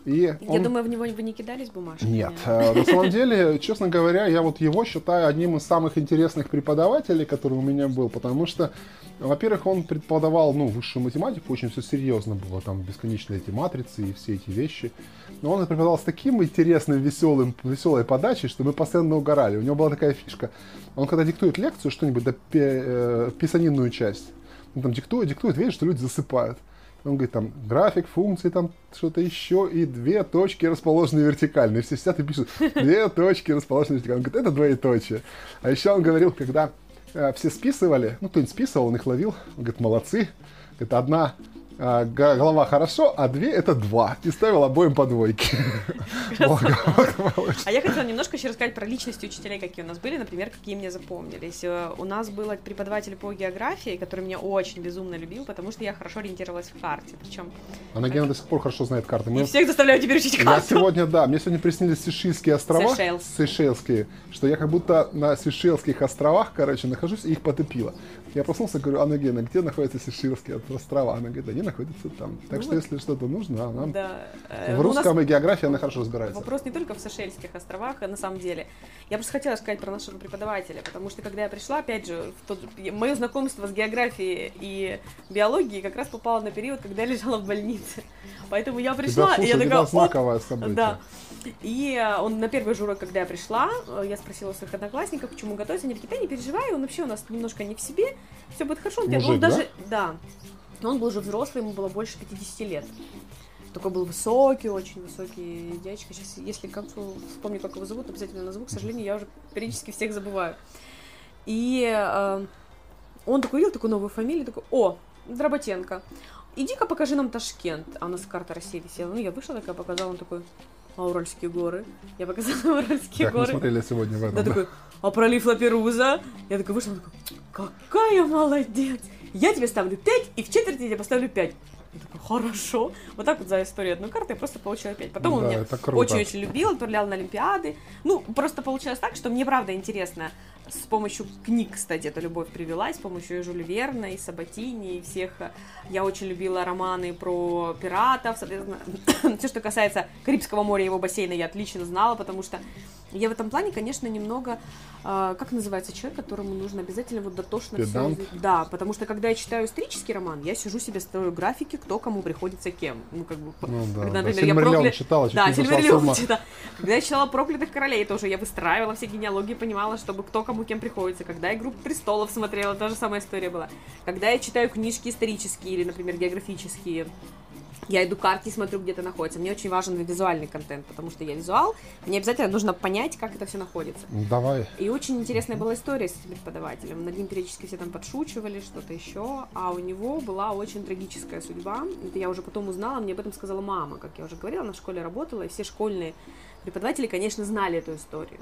И я он... думаю, в него вы не кидались бумажками. Нет. Э, на самом деле, честно говоря, я вот его считаю одним из самых интересных преподавателей, который у меня был, потому что, во-первых, он преподавал, ну, высшую математику, очень все серьезно было, там, бесконечные эти матрицы и все эти вещи. Но он преподавал с таким интересным, веселым, веселой подачей, что мы постоянно угорали. У него была такая фишка. Он когда диктует лекцию, что-нибудь, да, э, писанинную часть, он там диктует, диктует, видишь, что люди засыпают. Он говорит, там, график, функции, там, что-то еще, и две точки расположены вертикально. И все сидят и пишут, две точки расположены вертикально. Он говорит, это двоеточие. А еще он говорил, когда э, все списывали, ну, кто-нибудь списывал, он их ловил, он говорит, молодцы. Это одна а, голова хорошо, а две это два. И ставил обоим по двойке. А я хотела немножко еще рассказать про личности учителей, какие у нас были, например, какие мне запомнились. Э, у нас был преподаватель по географии, который меня очень безумно любил, потому что я хорошо ориентировалась в карте. Причем... Она Гена до сих пор хорошо знает карты. Мы... всех заставляю теперь учить карту. Я сегодня, да, мне сегодня приснились Сейшельские острова. Сейшелс. Сейшельские. Что я как будто на Сейшельских островах, короче, нахожусь и их потопило. Я проснулся, говорю, Анна Гена, где находятся Сейшельские острова? Она говорит, они находится там. Так Ну что, вот. если что-то нужно, она Да. Э, в ну, русском и географии она хорошо разбирается. Вопрос не только в Сейшельских островах, а на самом деле. Я просто хотела сказать про нашего преподавателя, потому что когда я пришла, опять же, в тот... мое знакомство с географией и биологией как раз попало на период, когда я лежала в больнице. Поэтому я Тебя, пришла, слушай, и я тебя такая, знаковое событие. Да. И э, он на первый же урок, когда я пришла, э, я спросила у своих одноклассников, к чему готовиться. Они такие, да не переживай, он вообще у нас немножко не в себе, все будет хорошо. Он, Мужик, он да? даже, да. Но он был уже взрослый, ему было больше 50 лет. Такой был высокий, очень высокий дядечка. Сейчас, если к концу вспомню, как его зовут, обязательно назову. К сожалению, я уже периодически всех забываю. И э, он такой видел такую новую фамилию, такой, о, Дроботенко, иди-ка покажи нам Ташкент. А у нас карта России висела. Ну, я вышла такая, показала, он такой, а Уральские горы? Я показала Уральские Как мы горы. смотрели сегодня в этом. Да, да. такой, а пролив Лаперуза? Я такая вышла, он такой, какая молодец! Я тебе ставлю 5, и в четверти я тебе поставлю 5. Я такая, хорошо. Вот так вот за историю одной карты я просто получила 5. Потом он Да, меня очень-очень любил, отправлял на Олимпиады. Ну, просто получилось так, что мне правда интересно с помощью книг, кстати, эта любовь привелась, с помощью и Жюля Верна, и Сабатини, и всех. Я очень любила романы про пиратов, соответственно, все, что касается Карибского моря и его бассейна, я отлично знала, потому что я в этом плане, конечно, немного, э, как называется человек, которому нужно обязательно вот дотошно все Педант? Да, потому что когда я читаю исторический роман, я сижу себе строю графики, кто кому приходится кем. Ну, как бы, Ну да, когда, да. например, я Сильмариллион прокля- читала, да, не сошла с Сильверлион ума. читала. Когда я читала «Проклятых королей», тоже я выстраивала все генеалогии, понимала, чтобы кто кому кем приходится. Когда я «Игру престолов» смотрела, та же самая история была. Когда я читаю книжки исторические или, например, географические, я иду карты, смотрю, где это находится. Мне очень важен визуальный контент, потому что я визуал. Мне обязательно нужно понять, как это все находится. Ну, Давай. И очень интересная была история с этим преподавателем. Над ним периодически все там подшучивали, что-то еще. А у него была очень трагическая судьба. Это я уже потом узнала, мне об этом сказала мама. Как я уже говорила, она в школе работала, и все школьные преподаватели, конечно, знали эту историю.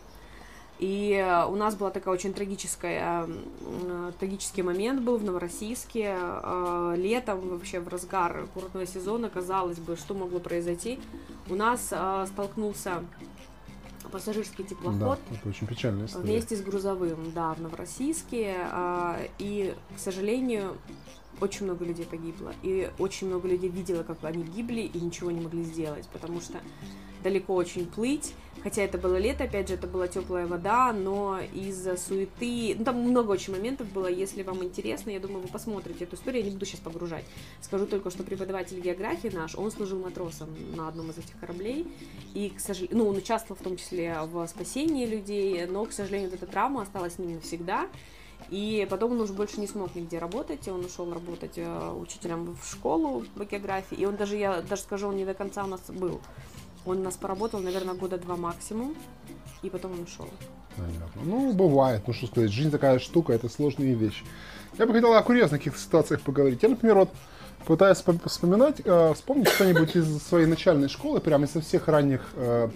И э, у нас была такая очень трагическая, э, трагический момент был в Новороссийске. Э, Летом, вообще в разгар курортного сезона, казалось бы, что могло произойти. У нас столкнулся пассажирский Да, теплоход это очень печальная история. Вместе с грузовым, да, в Новороссийске. И, к сожалению, очень много людей погибло. И очень много людей видело, как они гибли, и ничего не могли сделать, потому что далеко очень плыть. Хотя это было лето, опять же, это была теплая вода, но из-за суеты... Ну, там много очень моментов было. Если вам интересно, я думаю, вы посмотрите эту историю. Я не буду сейчас погружать. Скажу только, что преподаватель географии наш, он служил матросом на одном из этих кораблей. И, к сожалению, ну, он участвовал в том числе в спасении людей, но, к сожалению, вот эта травма осталась с ним навсегда. И потом он уже больше не смог нигде работать, и он ушел работать э, учителем в школу по географии. И он даже, я даже скажу, он не до конца у нас был. Он у нас поработал, наверное, года два максимум, и потом он ушел. Понятно. Ну, бывает. Ну, что сказать, жизнь такая штука, это сложные вещи. Я бы хотел о курьезных каких-то ситуациях поговорить. Я, например, вот пытаюсь вспом- вспоминать, э, вспомнить что-нибудь из своей начальной школы, прямо из всех ранних э,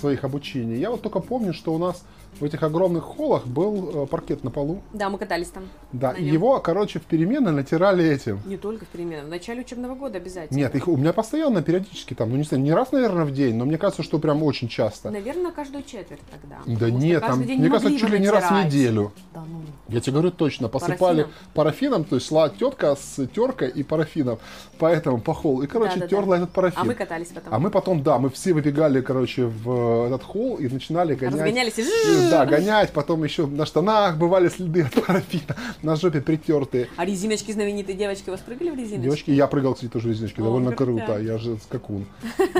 своих обучений. Я вот только помню, что у нас в этих огромных холлах был э, паркет на полу. Да, мы катались там. Да, и его, короче, в перемены натирали этим. Не только в переменах, в начале учебного года обязательно. Нет, их у меня постоянно, периодически там, ну не знаю, не раз, наверное, в день, но мне кажется, что прям очень часто. Наверное, каждую четверть тогда. Да нет, там, день мне не кажется, чуть ли не раз в неделю. Да ну. Я тебе говорю точно, посыпали Парафином? парафином, то есть шла тетка с теркой и парафином по этому, по холлу, и, короче, Да-да-да. терла этот парафин. А мы катались потом. А мы потом, да, мы все выбегали, короче, в этот холл и начинали гонять. Разгонялись и Э, Да, гонять, потом еще на штанах бывали следы от парафина, на жопе притертые. А резиночки знаменитые девочки, у вас прыгали в резиночки? Девочки, я прыгал, кстати, тоже в резиночке, О, довольно крутяк. круто, я же скакун.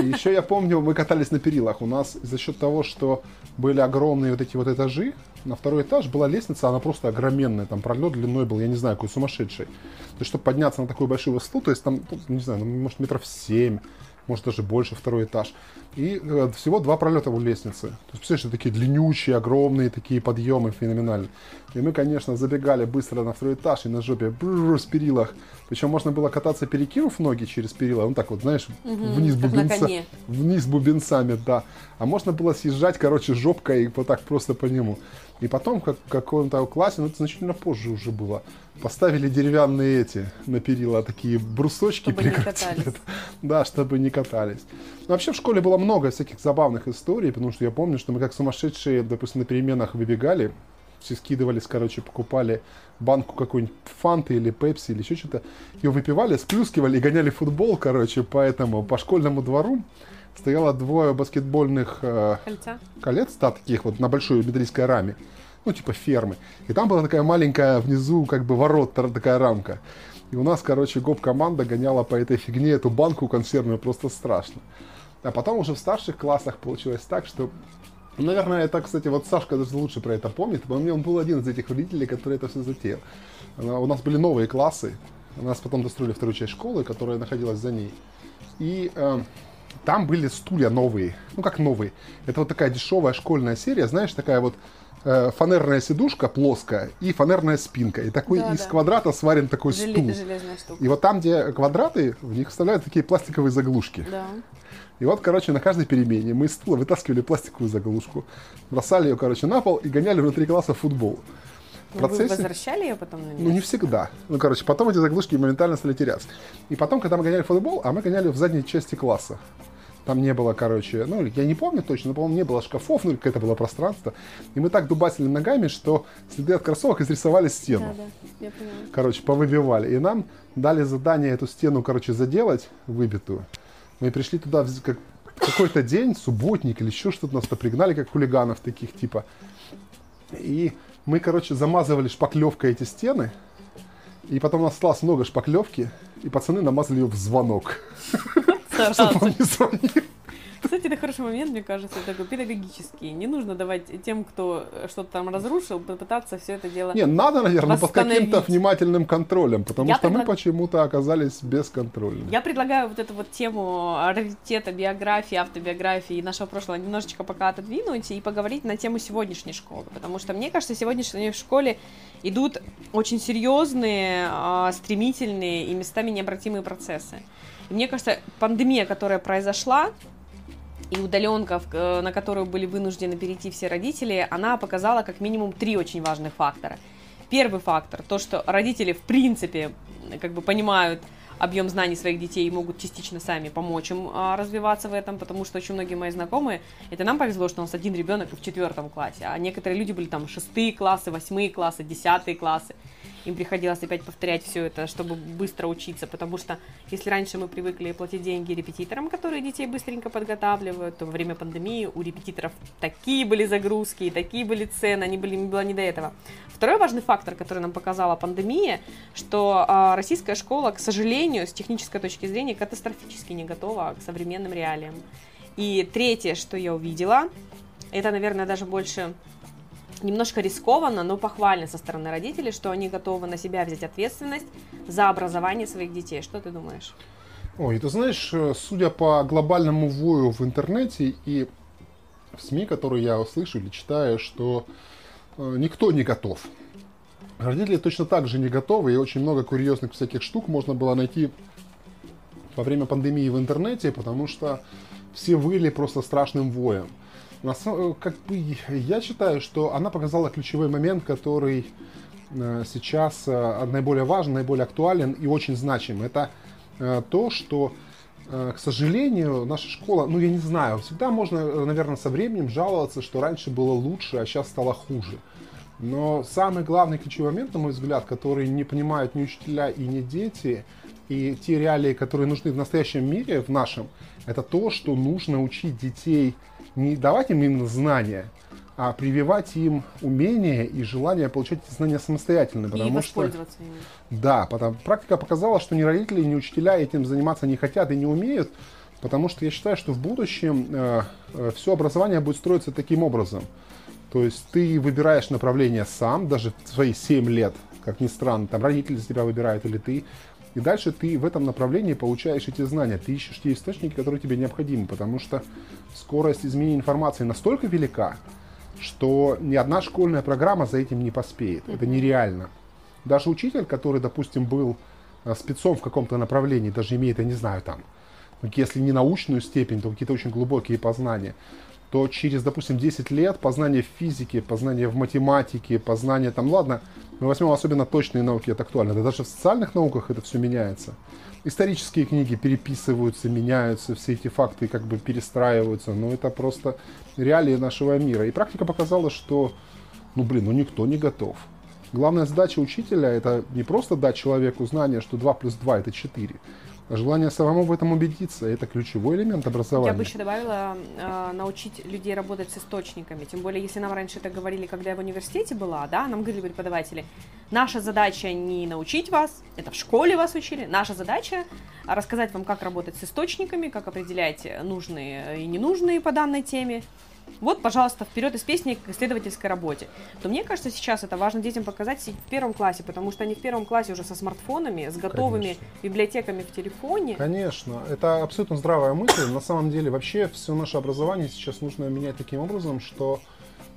И еще я помню, мы катались на перилах. У нас за счет того, что были огромные вот эти вот этажи, на второй этаж была лестница, она просто огроменная, там пролет длиной был, я не знаю, какой сумасшедший. То есть, чтобы подняться на такую большую высоту, то есть там, не знаю, ну, может метров семь, может даже больше второй этаж. И э, всего два пролета у лестницы. То есть, представляешь, такие длиннющие, огромные такие подъемы феноменальные. И мы, конечно, забегали быстро на второй этаж и на жопе бррр, с перилах. Причем можно было кататься, перекинув ноги через перила, ну так вот, знаешь, вниз как на бубенца- вниз бубенцами, да. А можно было съезжать, короче, жопкой и вот так просто по нему. И потом, как в каком-то классе, ну это значительно позже уже было, поставили деревянные эти на перила, такие брусочки Чтобы катались. Да, чтобы не катались. Но вообще в школе было много всяких забавных историй, потому что я помню, что мы как сумасшедшие, допустим, на переменах выбегали, все скидывались, короче, покупали банку какой-нибудь фанты или пепси или еще что-то, ее выпивали, сплюскивали и гоняли футбол, короче, по этому, по школьному двору. Стояло двое баскетбольных э, Кольца. колец, да, таких вот на большой металлической раме, ну, типа фермы. И там была такая маленькая внизу, как бы ворот, такая рамка. И у нас, короче, гоп-команда гоняла по этой фигне эту банку консервную просто страшно. А потом уже в старших классах получилось так, что ну, Наверное, это, кстати, вот Сашка даже лучше про это помнит. По мне, он был один из этих родителей, который это все затеял. У нас были новые классы. У нас потом достроили вторую часть школы, которая находилась за ней. И э, там были стулья новые. Ну, как новые. Это вот такая дешевая школьная серия, знаешь, такая вот э, фанерная сидушка плоская и фанерная спинка. И такой Да, из да. квадрата сварен такой Желе- стул. железная штука. И вот там, где квадраты, в них вставляют такие пластиковые заглушки. Да. И вот, короче, на каждой перемене мы из стула вытаскивали пластиковую заглушку, бросали ее, короче, на пол и гоняли внутри класса футбол. В Вы процессе... возвращали ее потом на Ну, не всегда. Ну, короче, потом эти заглушки моментально стали теряться. И потом, когда мы гоняли футбол, а мы гоняли в задней части класса. Там не было, короче, ну, я не помню точно, но, по-моему, не было шкафов, ну, или какое-то было пространство. И мы так дубасили ногами, что следы от кроссовок изрисовали стену. Да, да, я поняла. Короче, повыбивали. И нам дали задание эту стену, короче, заделать, выбитую. Мы пришли туда в- как какой-то день, субботник или еще что-то, нас пригнали, как хулиганов таких, типа. И мы, короче, замазывали шпаклевкой эти стены. И потом у нас осталось много шпаклевки, и пацаны намазали ее в звонок, чтобы он не звонил. Кстати, это хороший момент, мне кажется, такой педагогический. Не нужно давать тем, кто что-то там разрушил, попытаться все это дело... Не, надо, наверное, под каким-то внимательным контролем, потому Я что мы предлаг- почему-то оказались бесконтрольны. Я предлагаю вот эту вот тему раритета биографии, автобиографии и нашего прошлого немножечко пока отодвинуть и поговорить на тему сегодняшней школы, потому что мне кажется, сегодняшней в школе идут очень серьезные, а, стремительные и местами необратимые процессы. И мне кажется, пандемия, которая произошла, и удаленка, э, на которую были вынуждены перейти все родители, она показала как минимум три очень важных фактора. Первый фактор, то, что родители в принципе как бы понимают объем знаний своих детей и могут частично сами помочь им а, развиваться в этом, потому что очень многие мои знакомые, это нам повезло, что у нас один ребенок в четвертом классе, а некоторые люди были там шестые классы, восьмые классы, десятые классы. Им приходилось опять повторять все это, чтобы быстро учиться, потому что если раньше мы привыкли платить деньги репетиторам, которые детей быстренько подготавливают, то во время пандемии у репетиторов такие были загрузки, такие были цены, они были, было не до этого. Второй важный фактор, который нам показала пандемия, что а, российская школа, к сожалению, с технической точки зрения, катастрофически не готова к современным реалиям. И третье, что я увидела, это, наверное, даже больше немножко рискованно, но похвально со стороны родителей, что они готовы на себя взять ответственность за образование своих детей. Что ты думаешь? Ой, ты знаешь, э, судя по глобальному вою в интернете и в СМИ, которые я слышу или читаю, что э, никто не готов. Родители точно так же не готовы, и очень много курьезных всяких штук можно было найти во время пандемии в интернете, потому что все выли просто страшным воем. Э, как бы я считаю, что она показала ключевой момент, который э, сейчас э, наиболее важен, наиболее актуален и очень значим. Это то, что, к сожалению, наша школа, ну я не знаю, всегда можно, наверное, со временем жаловаться, что раньше было лучше, а сейчас стало хуже. Но самый главный ключевой момент, на мой взгляд, который не понимают ни учителя и ни дети, и те реалии, которые нужны в настоящем мире, в нашем, это то, что нужно учить детей, не давать им именно знания, а прививать им умения и желание получать эти знания самостоятельно. И Потому что, воспользоваться ими. да, потому, практика показала, что ни родители, ни учителя этим заниматься не хотят и не умеют, потому что я считаю, что в будущем э, все образование будет строиться таким образом. То есть ты выбираешь направление сам, даже в свои 7 лет, как ни странно, там родители за тебя выбирают или ты, и дальше ты в этом направлении получаешь эти знания, ты ищешь те источники, которые тебе необходимы, потому что скорость изменения информации настолько велика, что ни одна школьная программа за этим не поспеет. Это нереально. Даже учитель, который, допустим, был э, спецом в каком-то направлении, даже имеет, я не знаю, там, ну, если не научную степень, то какие-то очень глубокие познания, то через, допустим, 10 лет познание в физике, познание в математике, познание там, ладно, мы возьмем особенно точные науки, это актуально, да даже в социальных науках это все меняется. Исторические книги переписываются, меняются, все эти факты как бы перестраиваются, но это просто реалии нашего мира. И практика показала, что Ну, блин, ну никто не готов. Главная задача учителя – это не просто дать человеку знание, что 2 плюс 2 – это 4, а желание самому в этом убедиться. Это ключевой элемент образования. Я бы еще добавила э, научить людей работать с источниками. Тем более, если нам раньше это говорили, когда я в университете была, да, нам говорили преподаватели, наша задача не научить вас, это в школе вас учили, наша задача рассказать вам, как работать с источниками, как определять нужные и ненужные по данной теме, вот, пожалуйста, вперед из песни к исследовательской работе. То мне кажется, сейчас это важно детям показать в первом классе, потому что они в первом классе уже со смартфонами, с готовыми Конечно. библиотеками в телефоне. Конечно, это абсолютно здравая мысль. На самом деле, вообще все наше образование сейчас нужно менять таким образом, что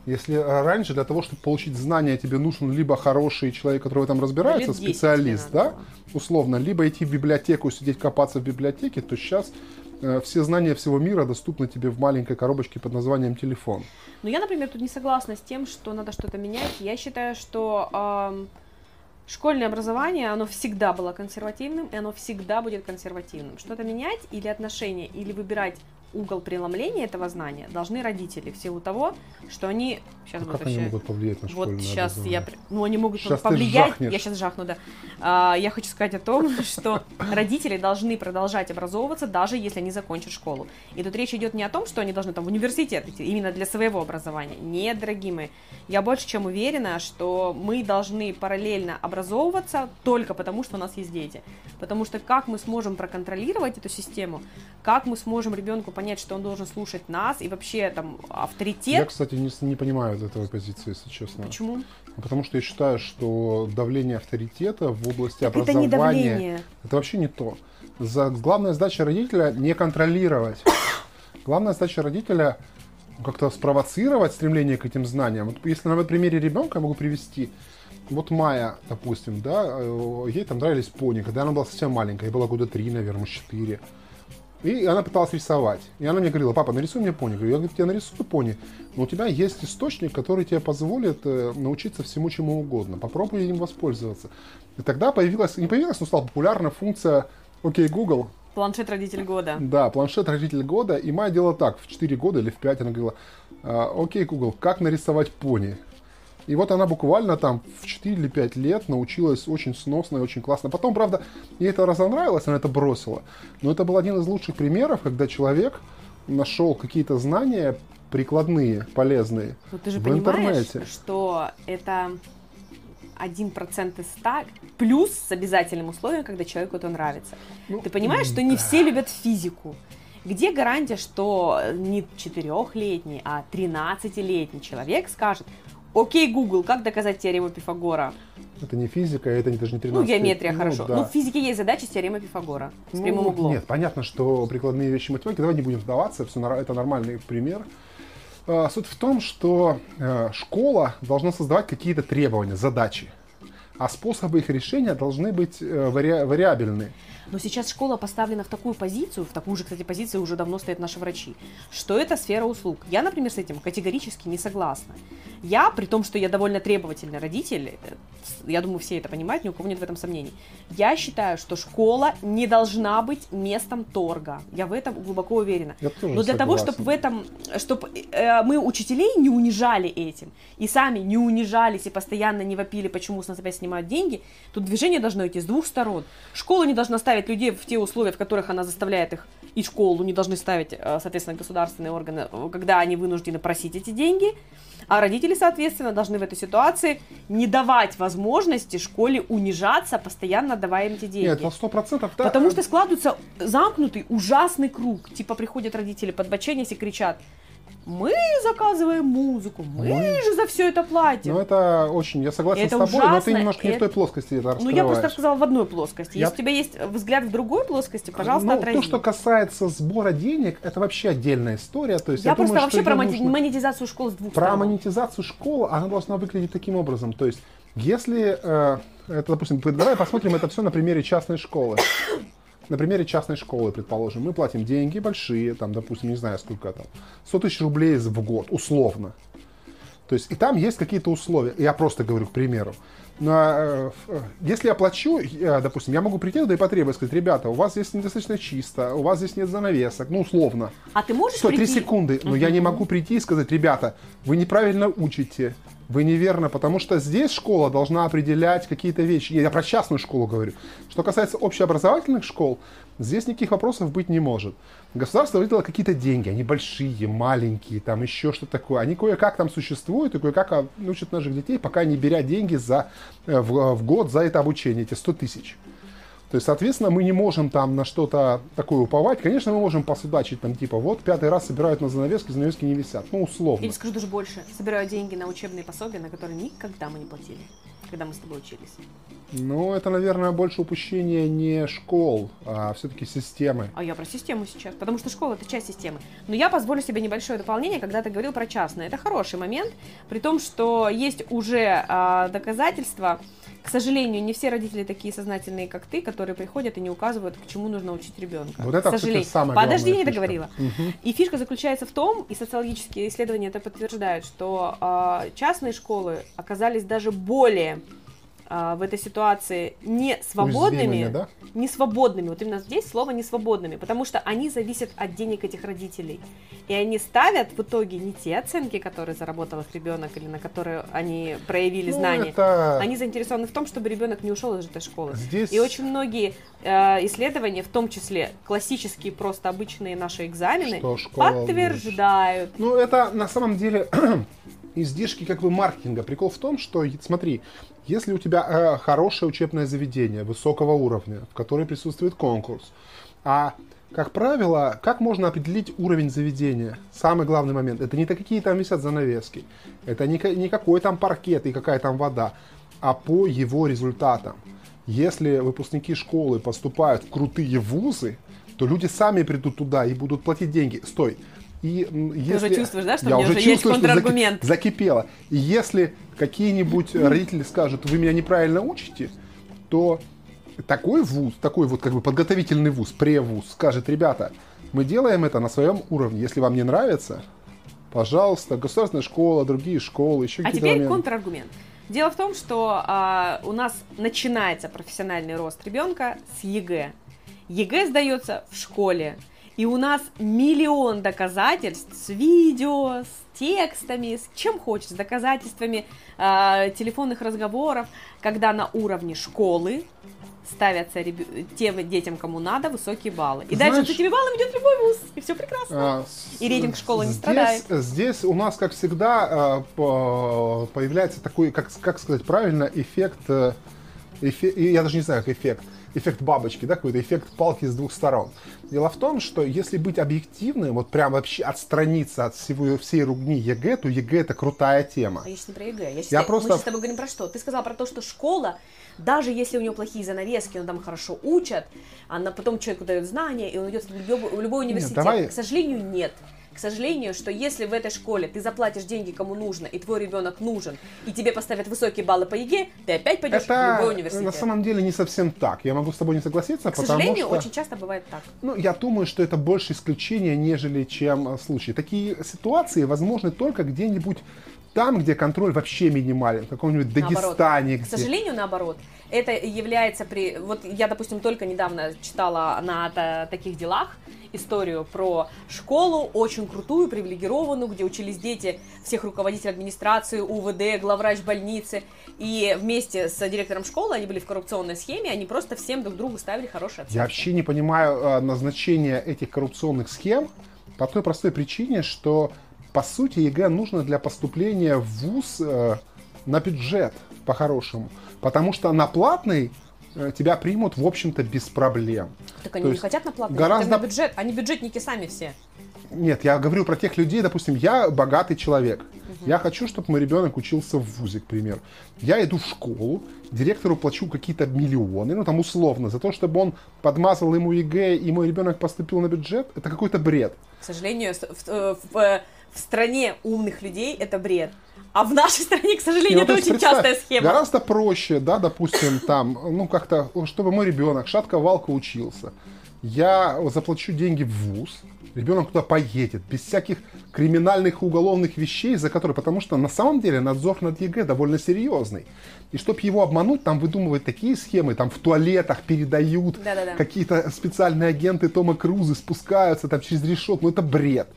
если раньше для того, чтобы получить знания, тебе нужен либо хороший человек, который в этом разбирается, специалист, да, условно, либо идти в библиотеку, сидеть копаться в библиотеке, то сейчас все знания всего мира доступны тебе в маленькой коробочке под названием телефон. Ну, я, например, тут не согласна с тем, что надо что-то менять. Я считаю, что э, школьное образование, оно всегда было консервативным, и оно всегда будет консервативным. Что-то менять или отношения, или выбирать угол преломления этого знания должны родители в силу того, что они сейчас а как они могут повлиять на школьное Вот сейчас я, ну они могут сейчас повлиять. Я сейчас жахну, да. А, я хочу сказать о том, что родители должны продолжать образовываться, даже если они закончат школу. И тут речь идет не о том, что они должны там в университет идти, именно для своего образования. Нет, дорогие мои. Я больше чем уверена, что мы должны параллельно образовываться только потому, что у нас есть дети. Потому что как мы сможем проконтролировать эту систему, как мы сможем ребенку понять, что он должен слушать нас и вообще там авторитет. Я, кстати, не, не понимаю этой позиции, если честно. Почему? Потому что я считаю, что давление авторитета в области так образования... Это не давление. Это вообще не то. За, главная задача родителя не контролировать. Главная задача родителя как-то спровоцировать стремление к этим знаниям. Вот если на примере ребенка я могу привести, вот Майя, допустим, да, э, ей там нравились пони, когда она была совсем маленькая, ей было года три, наверное, четыре. И она пыталась рисовать. И она мне говорила, папа, нарисуй мне пони. Я говорю, я тебе нарисую пони, но у тебя есть источник, который тебе позволит э, научиться всему чему угодно. Попробуй им воспользоваться. И тогда появилась, не появилась, но стала популярна функция «Окей, Google». Планшет родитель года. Да, планшет родитель года. И Майя делала так, в 4 года или в 5 она говорила, «А, окей, Google, как нарисовать пони? И вот она буквально там в 4 или 5 лет научилась очень сносно и очень классно. Потом, правда, ей это разонравилось, она это бросила. Но это был один из лучших примеров, когда человек нашел какие-то знания прикладные, полезные Но ты же в понимаешь, интернете. что это один процент из 100 плюс с обязательным условием, когда человеку это нравится. Ну, ты понимаешь, что не все любят физику. Где гарантия, что не четырехлетний, а тринадцатилетний человек скажет, Окей, Google, как доказать теорему Пифагора? Это не физика, это даже не 13. Ну, геометрия, ну, хорошо. Да. Ну, в физике есть задача с теоремой Пифагора с ну, прямым углом. Нет, понятно, что прикладные вещи математики, давай не будем вдаваться, все, это нормальный пример. А, суть в том, что э, школа должна создавать какие-то требования, задачи, а способы их решения должны быть э, вари- вариабельны. Но сейчас школа поставлена в такую позицию, в такую же, кстати, позицию уже давно стоят наши врачи, что это сфера услуг. Я, например, с этим категорически не согласна. Я, при том, что я довольно требовательный родитель, э, я думаю, все это понимают, ни у кого нет в этом сомнений, я считаю, что школа не должна быть местом торга. Я в этом глубоко уверена. Но для согласен. того, чтобы в этом, чтобы э, мы учителей не унижали этим, и сами не унижались и постоянно не вопили, почему с нас опять снимают деньги, тут движение должно идти с двух сторон. Школа не должна ставить людей в те условия, в которых она заставляет их и школу не должны ставить, э, соответственно, государственные органы, когда они вынуждены просить эти деньги. А родители, соответственно, должны в этой ситуации не давать возможности школе унижаться, постоянно давая им эти деньги. Нет, на сто процентов. Да. Потому что складывается замкнутый, ужасный круг. Типа приходят родители подбоченясь и кричат, мы заказываем музыку, мы, мы же за все это платим. Ну, это очень, я согласен это с тобой, ужасно, но ты немножко не это... в той плоскости это Ну, я просто сказала в одной плоскости. Я... Если у тебя есть взгляд в другой плоскости, пожалуйста, ну, отрази. То, что касается сбора денег, это вообще отдельная история. То есть, я, я просто думаю, вообще про нужно... монетизацию школы с двух Про сторон. монетизацию школы, она должна выглядеть таким образом. То есть, если, э, это, допустим, давай посмотрим это все на примере частной школы на примере частной школы, предположим, мы платим деньги большие, там, допустим, не знаю сколько там, 100 тысяч рублей в год, условно. То есть, и там есть какие-то условия. Я просто говорю, к примеру. Но, э, э, если я плачу, допустим, я могу прийти туда и потребовать, сказать, ребята, у вас здесь недостаточно чисто, у вас здесь нет занавесок, ну, условно. А ты можешь Стой, прийти? 3 секунды. Но uh-huh. я не могу прийти и сказать, ребята, вы неправильно учите, Вы неверно, потому что здесь школа должна определять какие-то вещи. Я про частную школу говорю. Что касается общеобразовательных школ, здесь никаких вопросов быть не может. Государство выделило какие-то деньги, они большие, маленькие, там еще что-то такое. Они кое-как там существуют и кое-как а, учат наших детей, пока не беря деньги за, э, в, в год за это обучение, эти 100 тысяч. То есть, соответственно, мы не можем там на что-то такое уповать. Конечно, мы можем посудачить, там, типа, вот, пятый раз собирают на занавески, занавески не висят. Ну, условно. Или скажу даже больше, собираю деньги на учебные пособия, на которые никогда мы не платили, когда мы с тобой учились. Ну, это, наверное, больше упущение не школ, а все-таки системы. А я про систему сейчас, потому что школа это часть системы. Но я позволю себе небольшое дополнение, когда ты говорил про частное. Это хороший момент, при том, что есть уже а, доказательства, к сожалению, не все родители такие сознательные, как ты, которые приходят и не указывают, к чему нужно учить ребенка. Вот это, к сожалению. кстати, самая Подожди, не договорила. Мгм. И фишка заключается в том, и социологические исследования это подтверждают, что а, частные школы оказались даже более а, в этой ситуации не свободными, Уязвимыми, да? не свободными. Вот именно здесь слово не свободными, потому что они зависят от денег этих родителей. И они ставят в итоге не те оценки, которые заработал их ребенок или на которые они проявили Ну, знания. это- Они заинтересованы в том, чтобы ребенок не ушел из этой школы. Здесь- И очень многие э, исследования, в том числе классические, просто обычные наши экзамены, Что школа подтверждают. Ну, это на самом деле издержки как бы маркетинга. Прикол в том, что, смотри, если у тебя э, хорошее учебное заведение высокого уровня, в которое присутствует конкурс, а как правило, как можно определить уровень заведения? Самый главный момент. Это не то, какие там висят занавески. Это не, не какой там паркет и какая там вода, а по его результатам. Если выпускники школы поступают в крутые вузы, то люди сами придут туда и будут платить деньги. Стой. И если... уже чувствуешь, да, что Я у меня уже уже есть чувствую, что заки- контраргумент? закипело. И если какие-нибудь родители скажут, вы меня неправильно учите, то такой вуз, такой вот как бы подготовительный вуз, превуз, скажет, ребята, мы делаем это на своем уровне. Если вам не нравится, пожалуйста, государственная школа, другие школы, еще А какие-то теперь моменты. контраргумент. Дело в том, что а, у нас начинается профессиональный рост ребенка с ЕГЭ. ЕГЭ сдается в школе. И у нас миллион доказательств с видео, с текстами, с чем хочешь, с доказательствами а, телефонных разговоров, когда на уровне школы ставятся ребю- тем детям, кому надо, высокие баллы. И дальше Знаешь- с этими баллами идет любой вуз, и все прекрасно. А, И рейтинг школы не здесь, страдает. Здесь у нас, как всегда, а, по- появляется такой, как, как сказать правильно, эффект, э, эфе- я даже не знаю, как эффект, эффект бабочки, да, какой-то эффект палки с двух сторон. Дело в том, что если быть объективным, вот прям вообще отстраниться от всего, всей ругни ЕГЭ, то ЕГЭ это крутая тема. А я сейчас не про ЕГЭ. Я, сейчас- Я мы просто- сейчас с тобой говорим про что? Ты сказал про то, что школа, даже если у него плохие занавески, он там хорошо учат, она потом человеку дает знания, и он идет в любой, в любой университет. давай- К сожалению, нет. К сожалению, что если в этой школе ты заплатишь деньги кому нужно, и твой ребенок нужен, и тебе поставят высокие баллы по ЕГЭ, ты опять пойдешь в Это любой университет. на самом деле не совсем так. Я могу с тобой не согласиться, К потому сожалению, что... очень часто бывает так. Ну, я думаю, что это больше исключение, нежели чем э, случай. Такие ситуации возможны только где-нибудь там, где контроль вообще минимален, в каком-нибудь. Дагестане, К где... сожалению, наоборот. Это является при... Вот я, допустим, только недавно читала на та- таких делах историю про школу, очень крутую, привилегированную, где учились дети всех руководителей администрации, УВД, главврач больницы. И вместе с директором школы они были в коррупционной схеме, они просто всем друг другу ставили хорошие оценки. Я вообще не понимаю э, назначения этих коррупционных схем по той простой причине, что, по сути, ЕГЭ нужно для поступления в ВУЗ э, на бюджет, по-хорошему. Потому что на платный тебя примут, в общем-то, без проблем. Так они То не хотят на платный, гораздо- на бюджет. Они бюджетники сами все. Нет, я говорю про тех людей, допустим, я богатый человек. Я хочу, чтобы мой ребенок учился в ВУЗе, к примеру. Я иду в школу, директору плачу какие-то миллионы, ну там условно, за то, чтобы он подмазал ему ЕГЭ, и мой ребенок поступил на бюджет, это какой-то бред. К сожалению, в, э, в, э, в стране умных людей это бред. А в нашей стране, к сожалению, Не, ну, это очень частая схема. Гораздо проще, да, допустим, там, ну как-то, чтобы мой ребенок шатко-валко учился. я заплачу деньги в ВУЗ, ребенок туда поедет, без всяких криминальных уголовных вещей, за которые, потому что на самом деле надзор над ЕГЭ довольно серьезный. И чтобы его обмануть, там выдумывают такие схемы, там в туалетах передают, Да-да-да. какие-то специальные агенты Тома Круза спускаются там через решетку, ну это бред.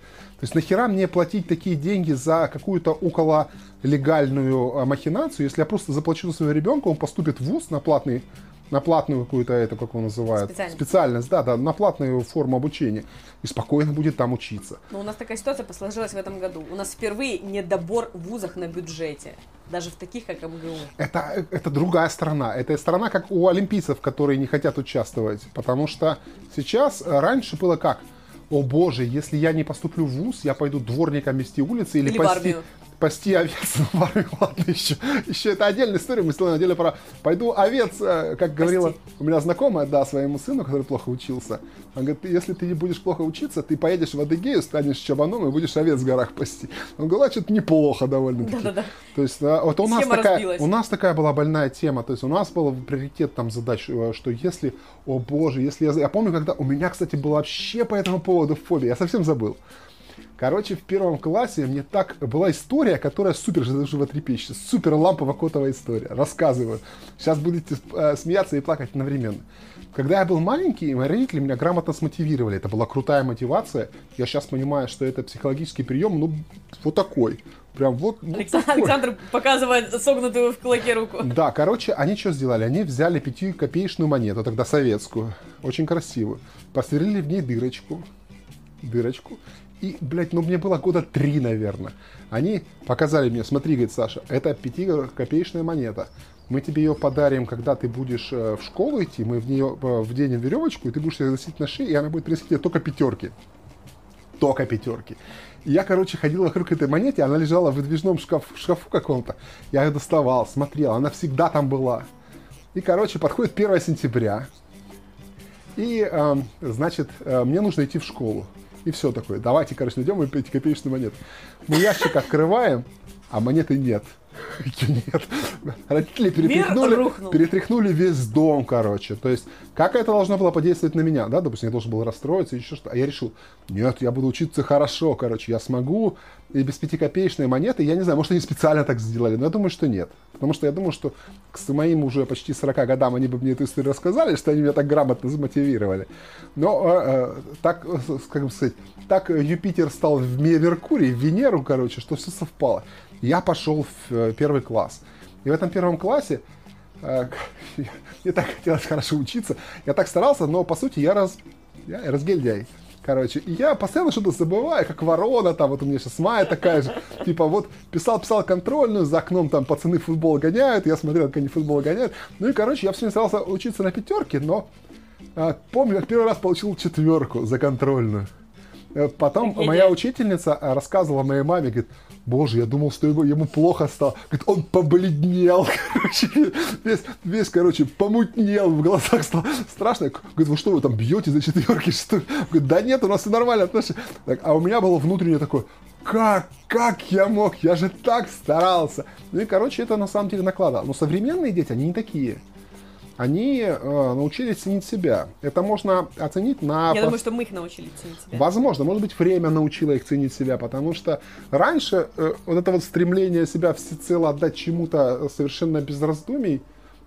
То есть нахера мне платить такие деньги за какую-то около легальную а, махинацию, если я просто заплачу за своего ребенка, он поступит в ВУЗ на платный на платную какую-то, это как его называют? Специальность. Специальность, да, да, на платную форму обучения. И спокойно будет там учиться. Но у нас такая ситуация сложилась в этом году. У нас впервые недобор в вузах на бюджете. Даже в таких, как МГУ. Это, это другая сторона. Это сторона, как у олимпийцев, которые не хотят участвовать. Потому что сейчас, э, раньше было как? О боже, если я не поступлю в ВУЗ, я пойду дворником вести улицы или, Или пасти, армию. пасти овец в армию. Ладно, еще, еще это отдельная история. Мы сделаем отдельно про... Пойду овец, э, как говорила у меня знакомая, да, своему сыну, который плохо учился. Он говорит, «Ты- если ты не будешь плохо учиться, ты поедешь в Адыгею, станешь чабаном и будешь овец в горах пасти. Он говорит, «А, что-то неплохо довольно-таки. Да-да-да. То есть вот у нас, такая, разбилась. у нас такая была больная тема. То есть у нас был приоритет там задач, э, что если, о боже, если я... Я помню, когда у меня, кстати, была вообще по этому поводу фобия. Я совсем забыл. Короче, в первом классе мне так была история, которая супер животрепещущая, супер лампово-котовая история. Рассказываю. Сейчас будете э, смеяться и плакать одновременно. Когда я был маленький, мои родители меня грамотно смотивировали. Это была крутая мотивация. Я сейчас понимаю, что это психологический прием, ну, вот такой. Прям вот, вот Александр, такой. Александр показывает согнутую в кулаке руку. Да, короче, они что сделали? Они взяли пятикопеечную монету, тогда советскую, очень красивую, посверлили в ней дырочку, дырочку, и, блядь, ну мне было года три, наверное. Они показали мне, смотри, говорит Саша, это пятикопеечная монета. Мы тебе ее подарим, когда ты будешь э, в школу идти, мы в нее э, вденем веревочку, и ты будешь ее носить на шее, и она будет приносить тебе только пятерки только пятерки. Я, короче, ходил вокруг этой монеты, она лежала в выдвижном шкаф, шкафу каком-то. Я ее доставал, смотрел, она всегда там была. И, короче, подходит 1 сентября. И, эм, значит, э, мне нужно идти в школу. И все такое. Давайте, короче, найдем и пятикопеечную монету. Мы ящик открываем, а монеты нет. Нет. Родители перетряхнули, перетряхнули весь дом, короче. То есть, как это должно было подействовать на меня, да? Допустим, я должен был расстроиться, еще что А я решил, нет, я буду учиться хорошо, короче, я смогу. И без пятикопеечной монеты, я не знаю, может, они специально так сделали, но я думаю, что нет. Потому что я думаю, что к моим уже почти 40 годам они бы мне эту историю рассказали, что они меня так грамотно замотивировали. Но э, э, так, э, как бы сказать, так э, Юпитер стал в Ме- Меркурий, в Венеру, короче, что все совпало. Я пошел в первый класс. И в этом первом классе э, мне так хотелось хорошо учиться. Я так старался, но по сути я раз я разгильдяй. Короче, и я постоянно что-то забываю, как ворона, там вот у меня сейчас Майя такая же. Типа вот писал-писал контрольную, за окном там пацаны футбол гоняют, я смотрел, как они футбол гоняют. Ну и, короче, я все время старался учиться на пятерке, но а, помню, как первый раз получил четверку за контрольную. Э, Потом Офигеть. моя учительница а, рассказывала моей маме, говорит, боже, я думал, что ему, ему плохо стало. Говорит, он побледнел, короче, весь, весь, короче, помутнел, в глазах стало страшно. Говорит, вы что, вы там бьете за четверки, что ли? Говорит, да нет, у нас все нормально отношения. Так, а у меня было внутреннее такое, как, как я мог, я же так старался. Ну и, короче, это на самом деле накладывало. Но современные дети, они не такие. Они э, научились ценить себя. Это можно оценить на... Я пос- думаю, что мы их научили ценить себя. Возможно, может быть, время научило их ценить себя, потому что раньше э, вот это вот стремление себя всецело отдать чему-то совершенно без раздумий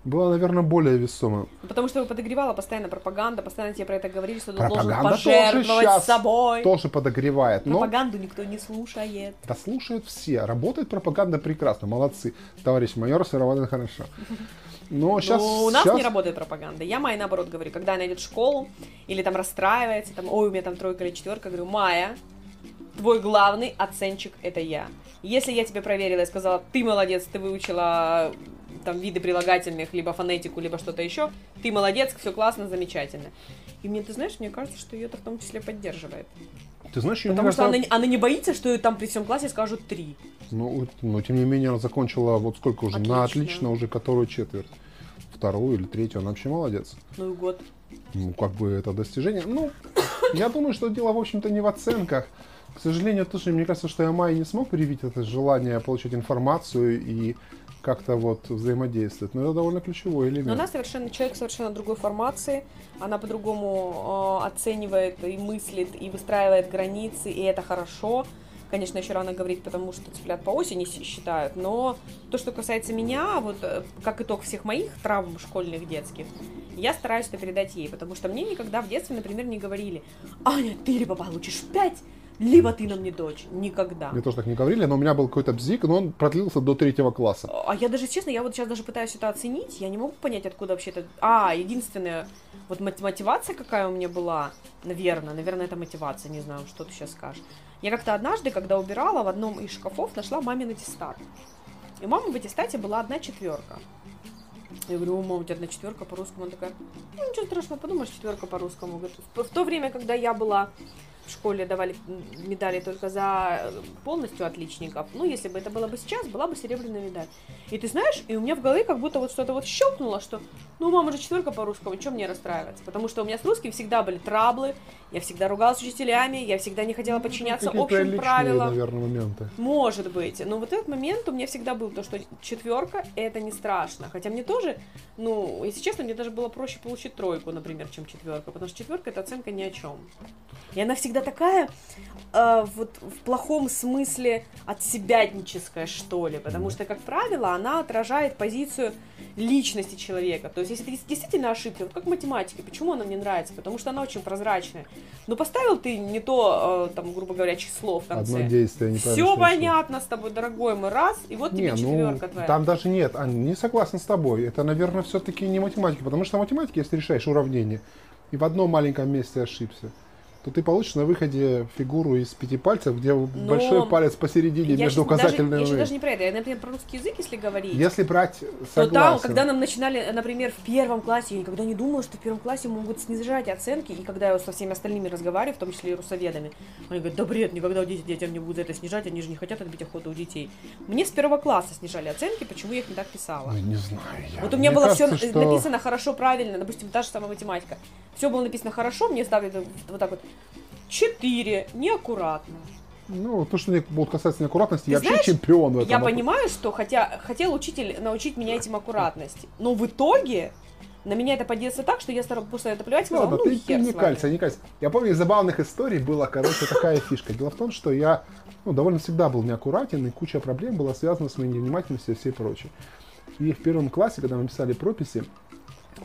было, наверное, более весомым. Потому что подогревала постоянно пропаганда, постоянно тебе про это говорили, что ты должен Пропаганда тоже пожертвовать сейчас собой. тоже подогревает. Но Пропаганду никто не слушает. да слушают все. Работает пропаганда прекрасно. Молодцы. Товарищ майор, все равно хорошо. Но сейчас... Ну, у нас не работает пропаганда. Я Майе наоборот говорю, когда она идет в школу или там расстраивается, там, ой, у меня там тройка или четверка, говорю, Майя, твой главный оценщик это я. Если я тебе проверила и сказала, ты молодец, ты выучила там виды прилагательных, либо фонетику, либо что-то еще, ты молодец, все классно, замечательно. И мне, ты знаешь, мне кажется, что ее это в том числе поддерживает. Ты знаешь, Потому что кажется, она, не- она не боится, что ее там при всем классе скажут три. Ну, но тем не менее, она закончила вот сколько уже? На Отлично. отлично уже которую четверть. Вторую или третью. Она вообще молодец. Ну и год. Ну, как бы это достижение. Ну, я думаю, что дело, в общем-то, не в оценках. К сожалению, тоже, мне кажется, что я Майе не смог привить это желание получить информацию и как-то вот взаимодействовать. Но это довольно ключевой элемент. Но она совершенно человек совершенно другой формации, она по-другому э, оценивает и мыслит, и выстраивает границы, и это хорошо. Конечно, еще рано говорить, потому что цыплят по осени считают, но то, что касается меня, вот э, как итог всех моих травм школьных, детских, я стараюсь это передать ей, потому что мне никогда в детстве, например, не говорили, Аня, ты либо получишь пять, либо ты нам не дочь. Никогда. Мне тоже так не говорили, но у меня был какой-то бзик, но он продлился до третьего класса. А я даже, честно, я вот сейчас даже пытаюсь это оценить, я не могу понять, откуда вообще это... А, единственная вот мотивация какая у меня была, наверное, наверное, это мотивация, не знаю, что ты сейчас скажешь. Я как-то однажды, когда убирала, в одном из шкафов нашла мамин аттестат. И у мамы в аттестате была одна четверка. Я говорю, о, мама, у тебя одна четверка по-русскому. Она такая, ну ничего страшного, подумаешь, четверка по-русскому. В то время, когда я была в школе давали медали только за э, полностью отличников. Ну, если бы это было бы сейчас, была бы серебряная медаль. И ты знаешь, и у меня в голове как будто вот что-то вот щелкнуло, что, ну, мама же четверка по русскому, чем мне расстраиваться? Потому что у меня с русским всегда были траблы, я всегда ругалась с учителями, я всегда не хотела подчиняться ну, общим личные, правилам. наверное, моменты. Может быть. Но вот этот момент у меня всегда был, то, что четверка это не страшно. Хотя мне тоже, ну, если честно, мне даже было проще получить тройку, например, чем четверка, потому что четверка это оценка ни о чем. И она всегда такая, э, вот в плохом смысле отсебятническая, что ли, потому что, как правило, она отражает позицию личности человека. То есть, если ты действительно ошибся, вот как в математике, почему она мне нравится? Потому что она очень прозрачная. Но поставил ты не то, э, там, грубо говоря, число в конце. Одно действие, не Все понятно с тобой, дорогой мой, раз, и вот тебе не, четверка ну, твоя. Там даже нет, Аня, не согласен с тобой. Это, наверное, все-таки не математика, потому что в математике, если решаешь уравнение, и в одном маленьком месте ошибся, то ты получишь на выходе фигуру из пяти пальцев, где Но большой палец посередине я между указательными. Даже, я еще даже не про это. Я, например, про русский язык, если говорить. Если брать, согласен. То там, когда нам начинали, например, в первом классе, я никогда не думала, что в первом классе могут снижать оценки, и когда я со всеми остальными разговариваю, в том числе и русоведами, они говорят, да бред, никогда дети, детям не будут за это снижать, они же не хотят отбить охоту у детей. Мне с первого класса снижали оценки, почему я их не так писала? Ну, не знаю. Я. Вот у меня Мне было кажется, все что... написано хорошо, правильно, допустим, та же самая математика. Все было написано хорошо, мне ставят вот так вот 4. Неаккуратно. Ну, то, что будет касаться неаккуратности, Ты я знаешь, вообще чемпион в этом. Я понимаю, что хотя хотел учитель научить меня этим аккуратности, но в итоге на меня это подействовало так, что я стала после этого плевать, сказала, Ладно, ну, ты, ты не калься, не калься. Я помню, из забавных историй была, короче, такая фишка. Дело в том, что я ну, довольно всегда был неаккуратен, и куча проблем была связана с моей невнимательностью и все прочее. И в первом классе, когда мы писали прописи,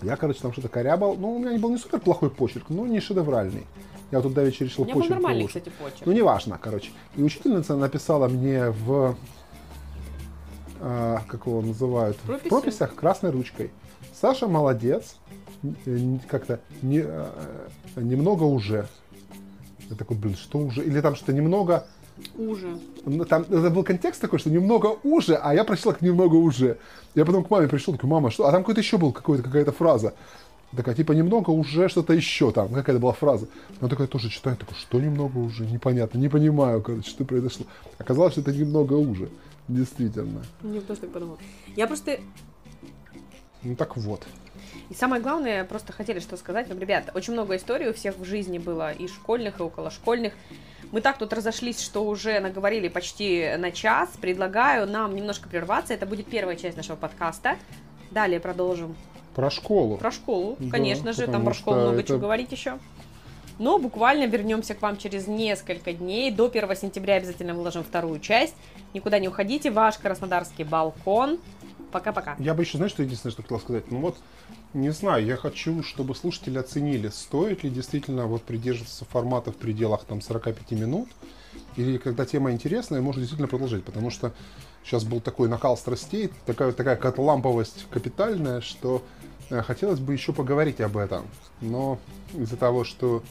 я, короче, там что-то корябал. Ну, у меня не был не супер плохой почерк, но не шедевральный. Я вот тут давеча решил почерк. был нормальный, кстати, почерк. Ну, неважно, короче. И учительница написала мне в... А, как его называют? Прописи? В прописях красной ручкой. Саша молодец. Как-то не, а, немного уже. Я такой, блин, что уже? Или там что-то немного... Уже. Там это был контекст такой, что немного уже, а я прочитал как немного уже. Я потом к маме пришел, такой, мама, что? А там какой-то еще был какой-то, какая-то фраза. Такая, типа, немного уже что-то еще там, какая-то была фраза. Она такая тоже читает, такой, что немного уже, непонятно, не понимаю, короче, что произошло. Оказалось, что это немного уже, действительно. Мне тоже так подумал. Я просто... Ну так вот. И самое главное, просто хотели что сказать. Ну, ребят, очень много историй у всех в жизни было, и школьных, и околошкольных. Мы так тут разошлись, что уже наговорили почти на час. Предлагаю нам немножко прерваться. Это будет первая часть нашего подкаста. Далее продолжим про школу. Про школу, да, конечно же, там про школу много это... чего говорить еще. Но буквально вернемся к вам через несколько дней. До 1 сентября обязательно выложим вторую часть. Никуда не уходите. Ваш краснодарский балкон. Пока-пока. Я бы еще, знаешь, что единственное, что хотел сказать? Ну вот, не знаю, я хочу, чтобы слушатели оценили, стоит ли действительно вот придерживаться формата в пределах там 45 минут, или когда тема интересная, можно действительно продолжать, потому что сейчас был такой накал страстей, такая, такая ламповость капитальная, что хотелось бы еще поговорить об этом, но из-за того, что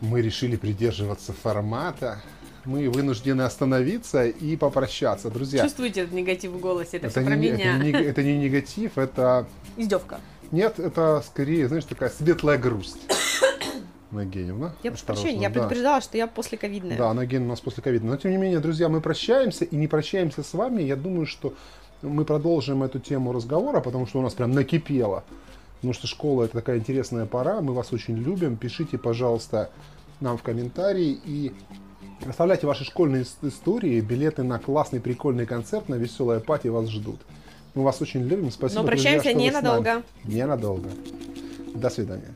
мы решили придерживаться формата, мы вынуждены остановиться и попрощаться. Друзья. Чувствуете этот негатив в голосе? Это, это, не, меня. Это, не, это не негатив, это... Издевка. Нет, это скорее, знаешь, такая светлая грусть. Нагеневна. Я прошу прощения, я предупреждала, что я после ковидная. Да, Нагеневна у нас после ковидная. Но тем не менее, друзья, мы прощаемся и не прощаемся с вами. Я думаю, что мы продолжим эту тему разговора, потому что у нас прям накипело. Потому что школа это такая интересная пора, мы вас очень любим. Пишите, пожалуйста, нам в комментарии и оставляйте ваши школьные истории, билеты на классный прикольный концерт на веселая пати вас ждут. Мы вас очень любим. Спасибо, Но прощаемся друзья, что ненадолго. Ненадолго. До свидания.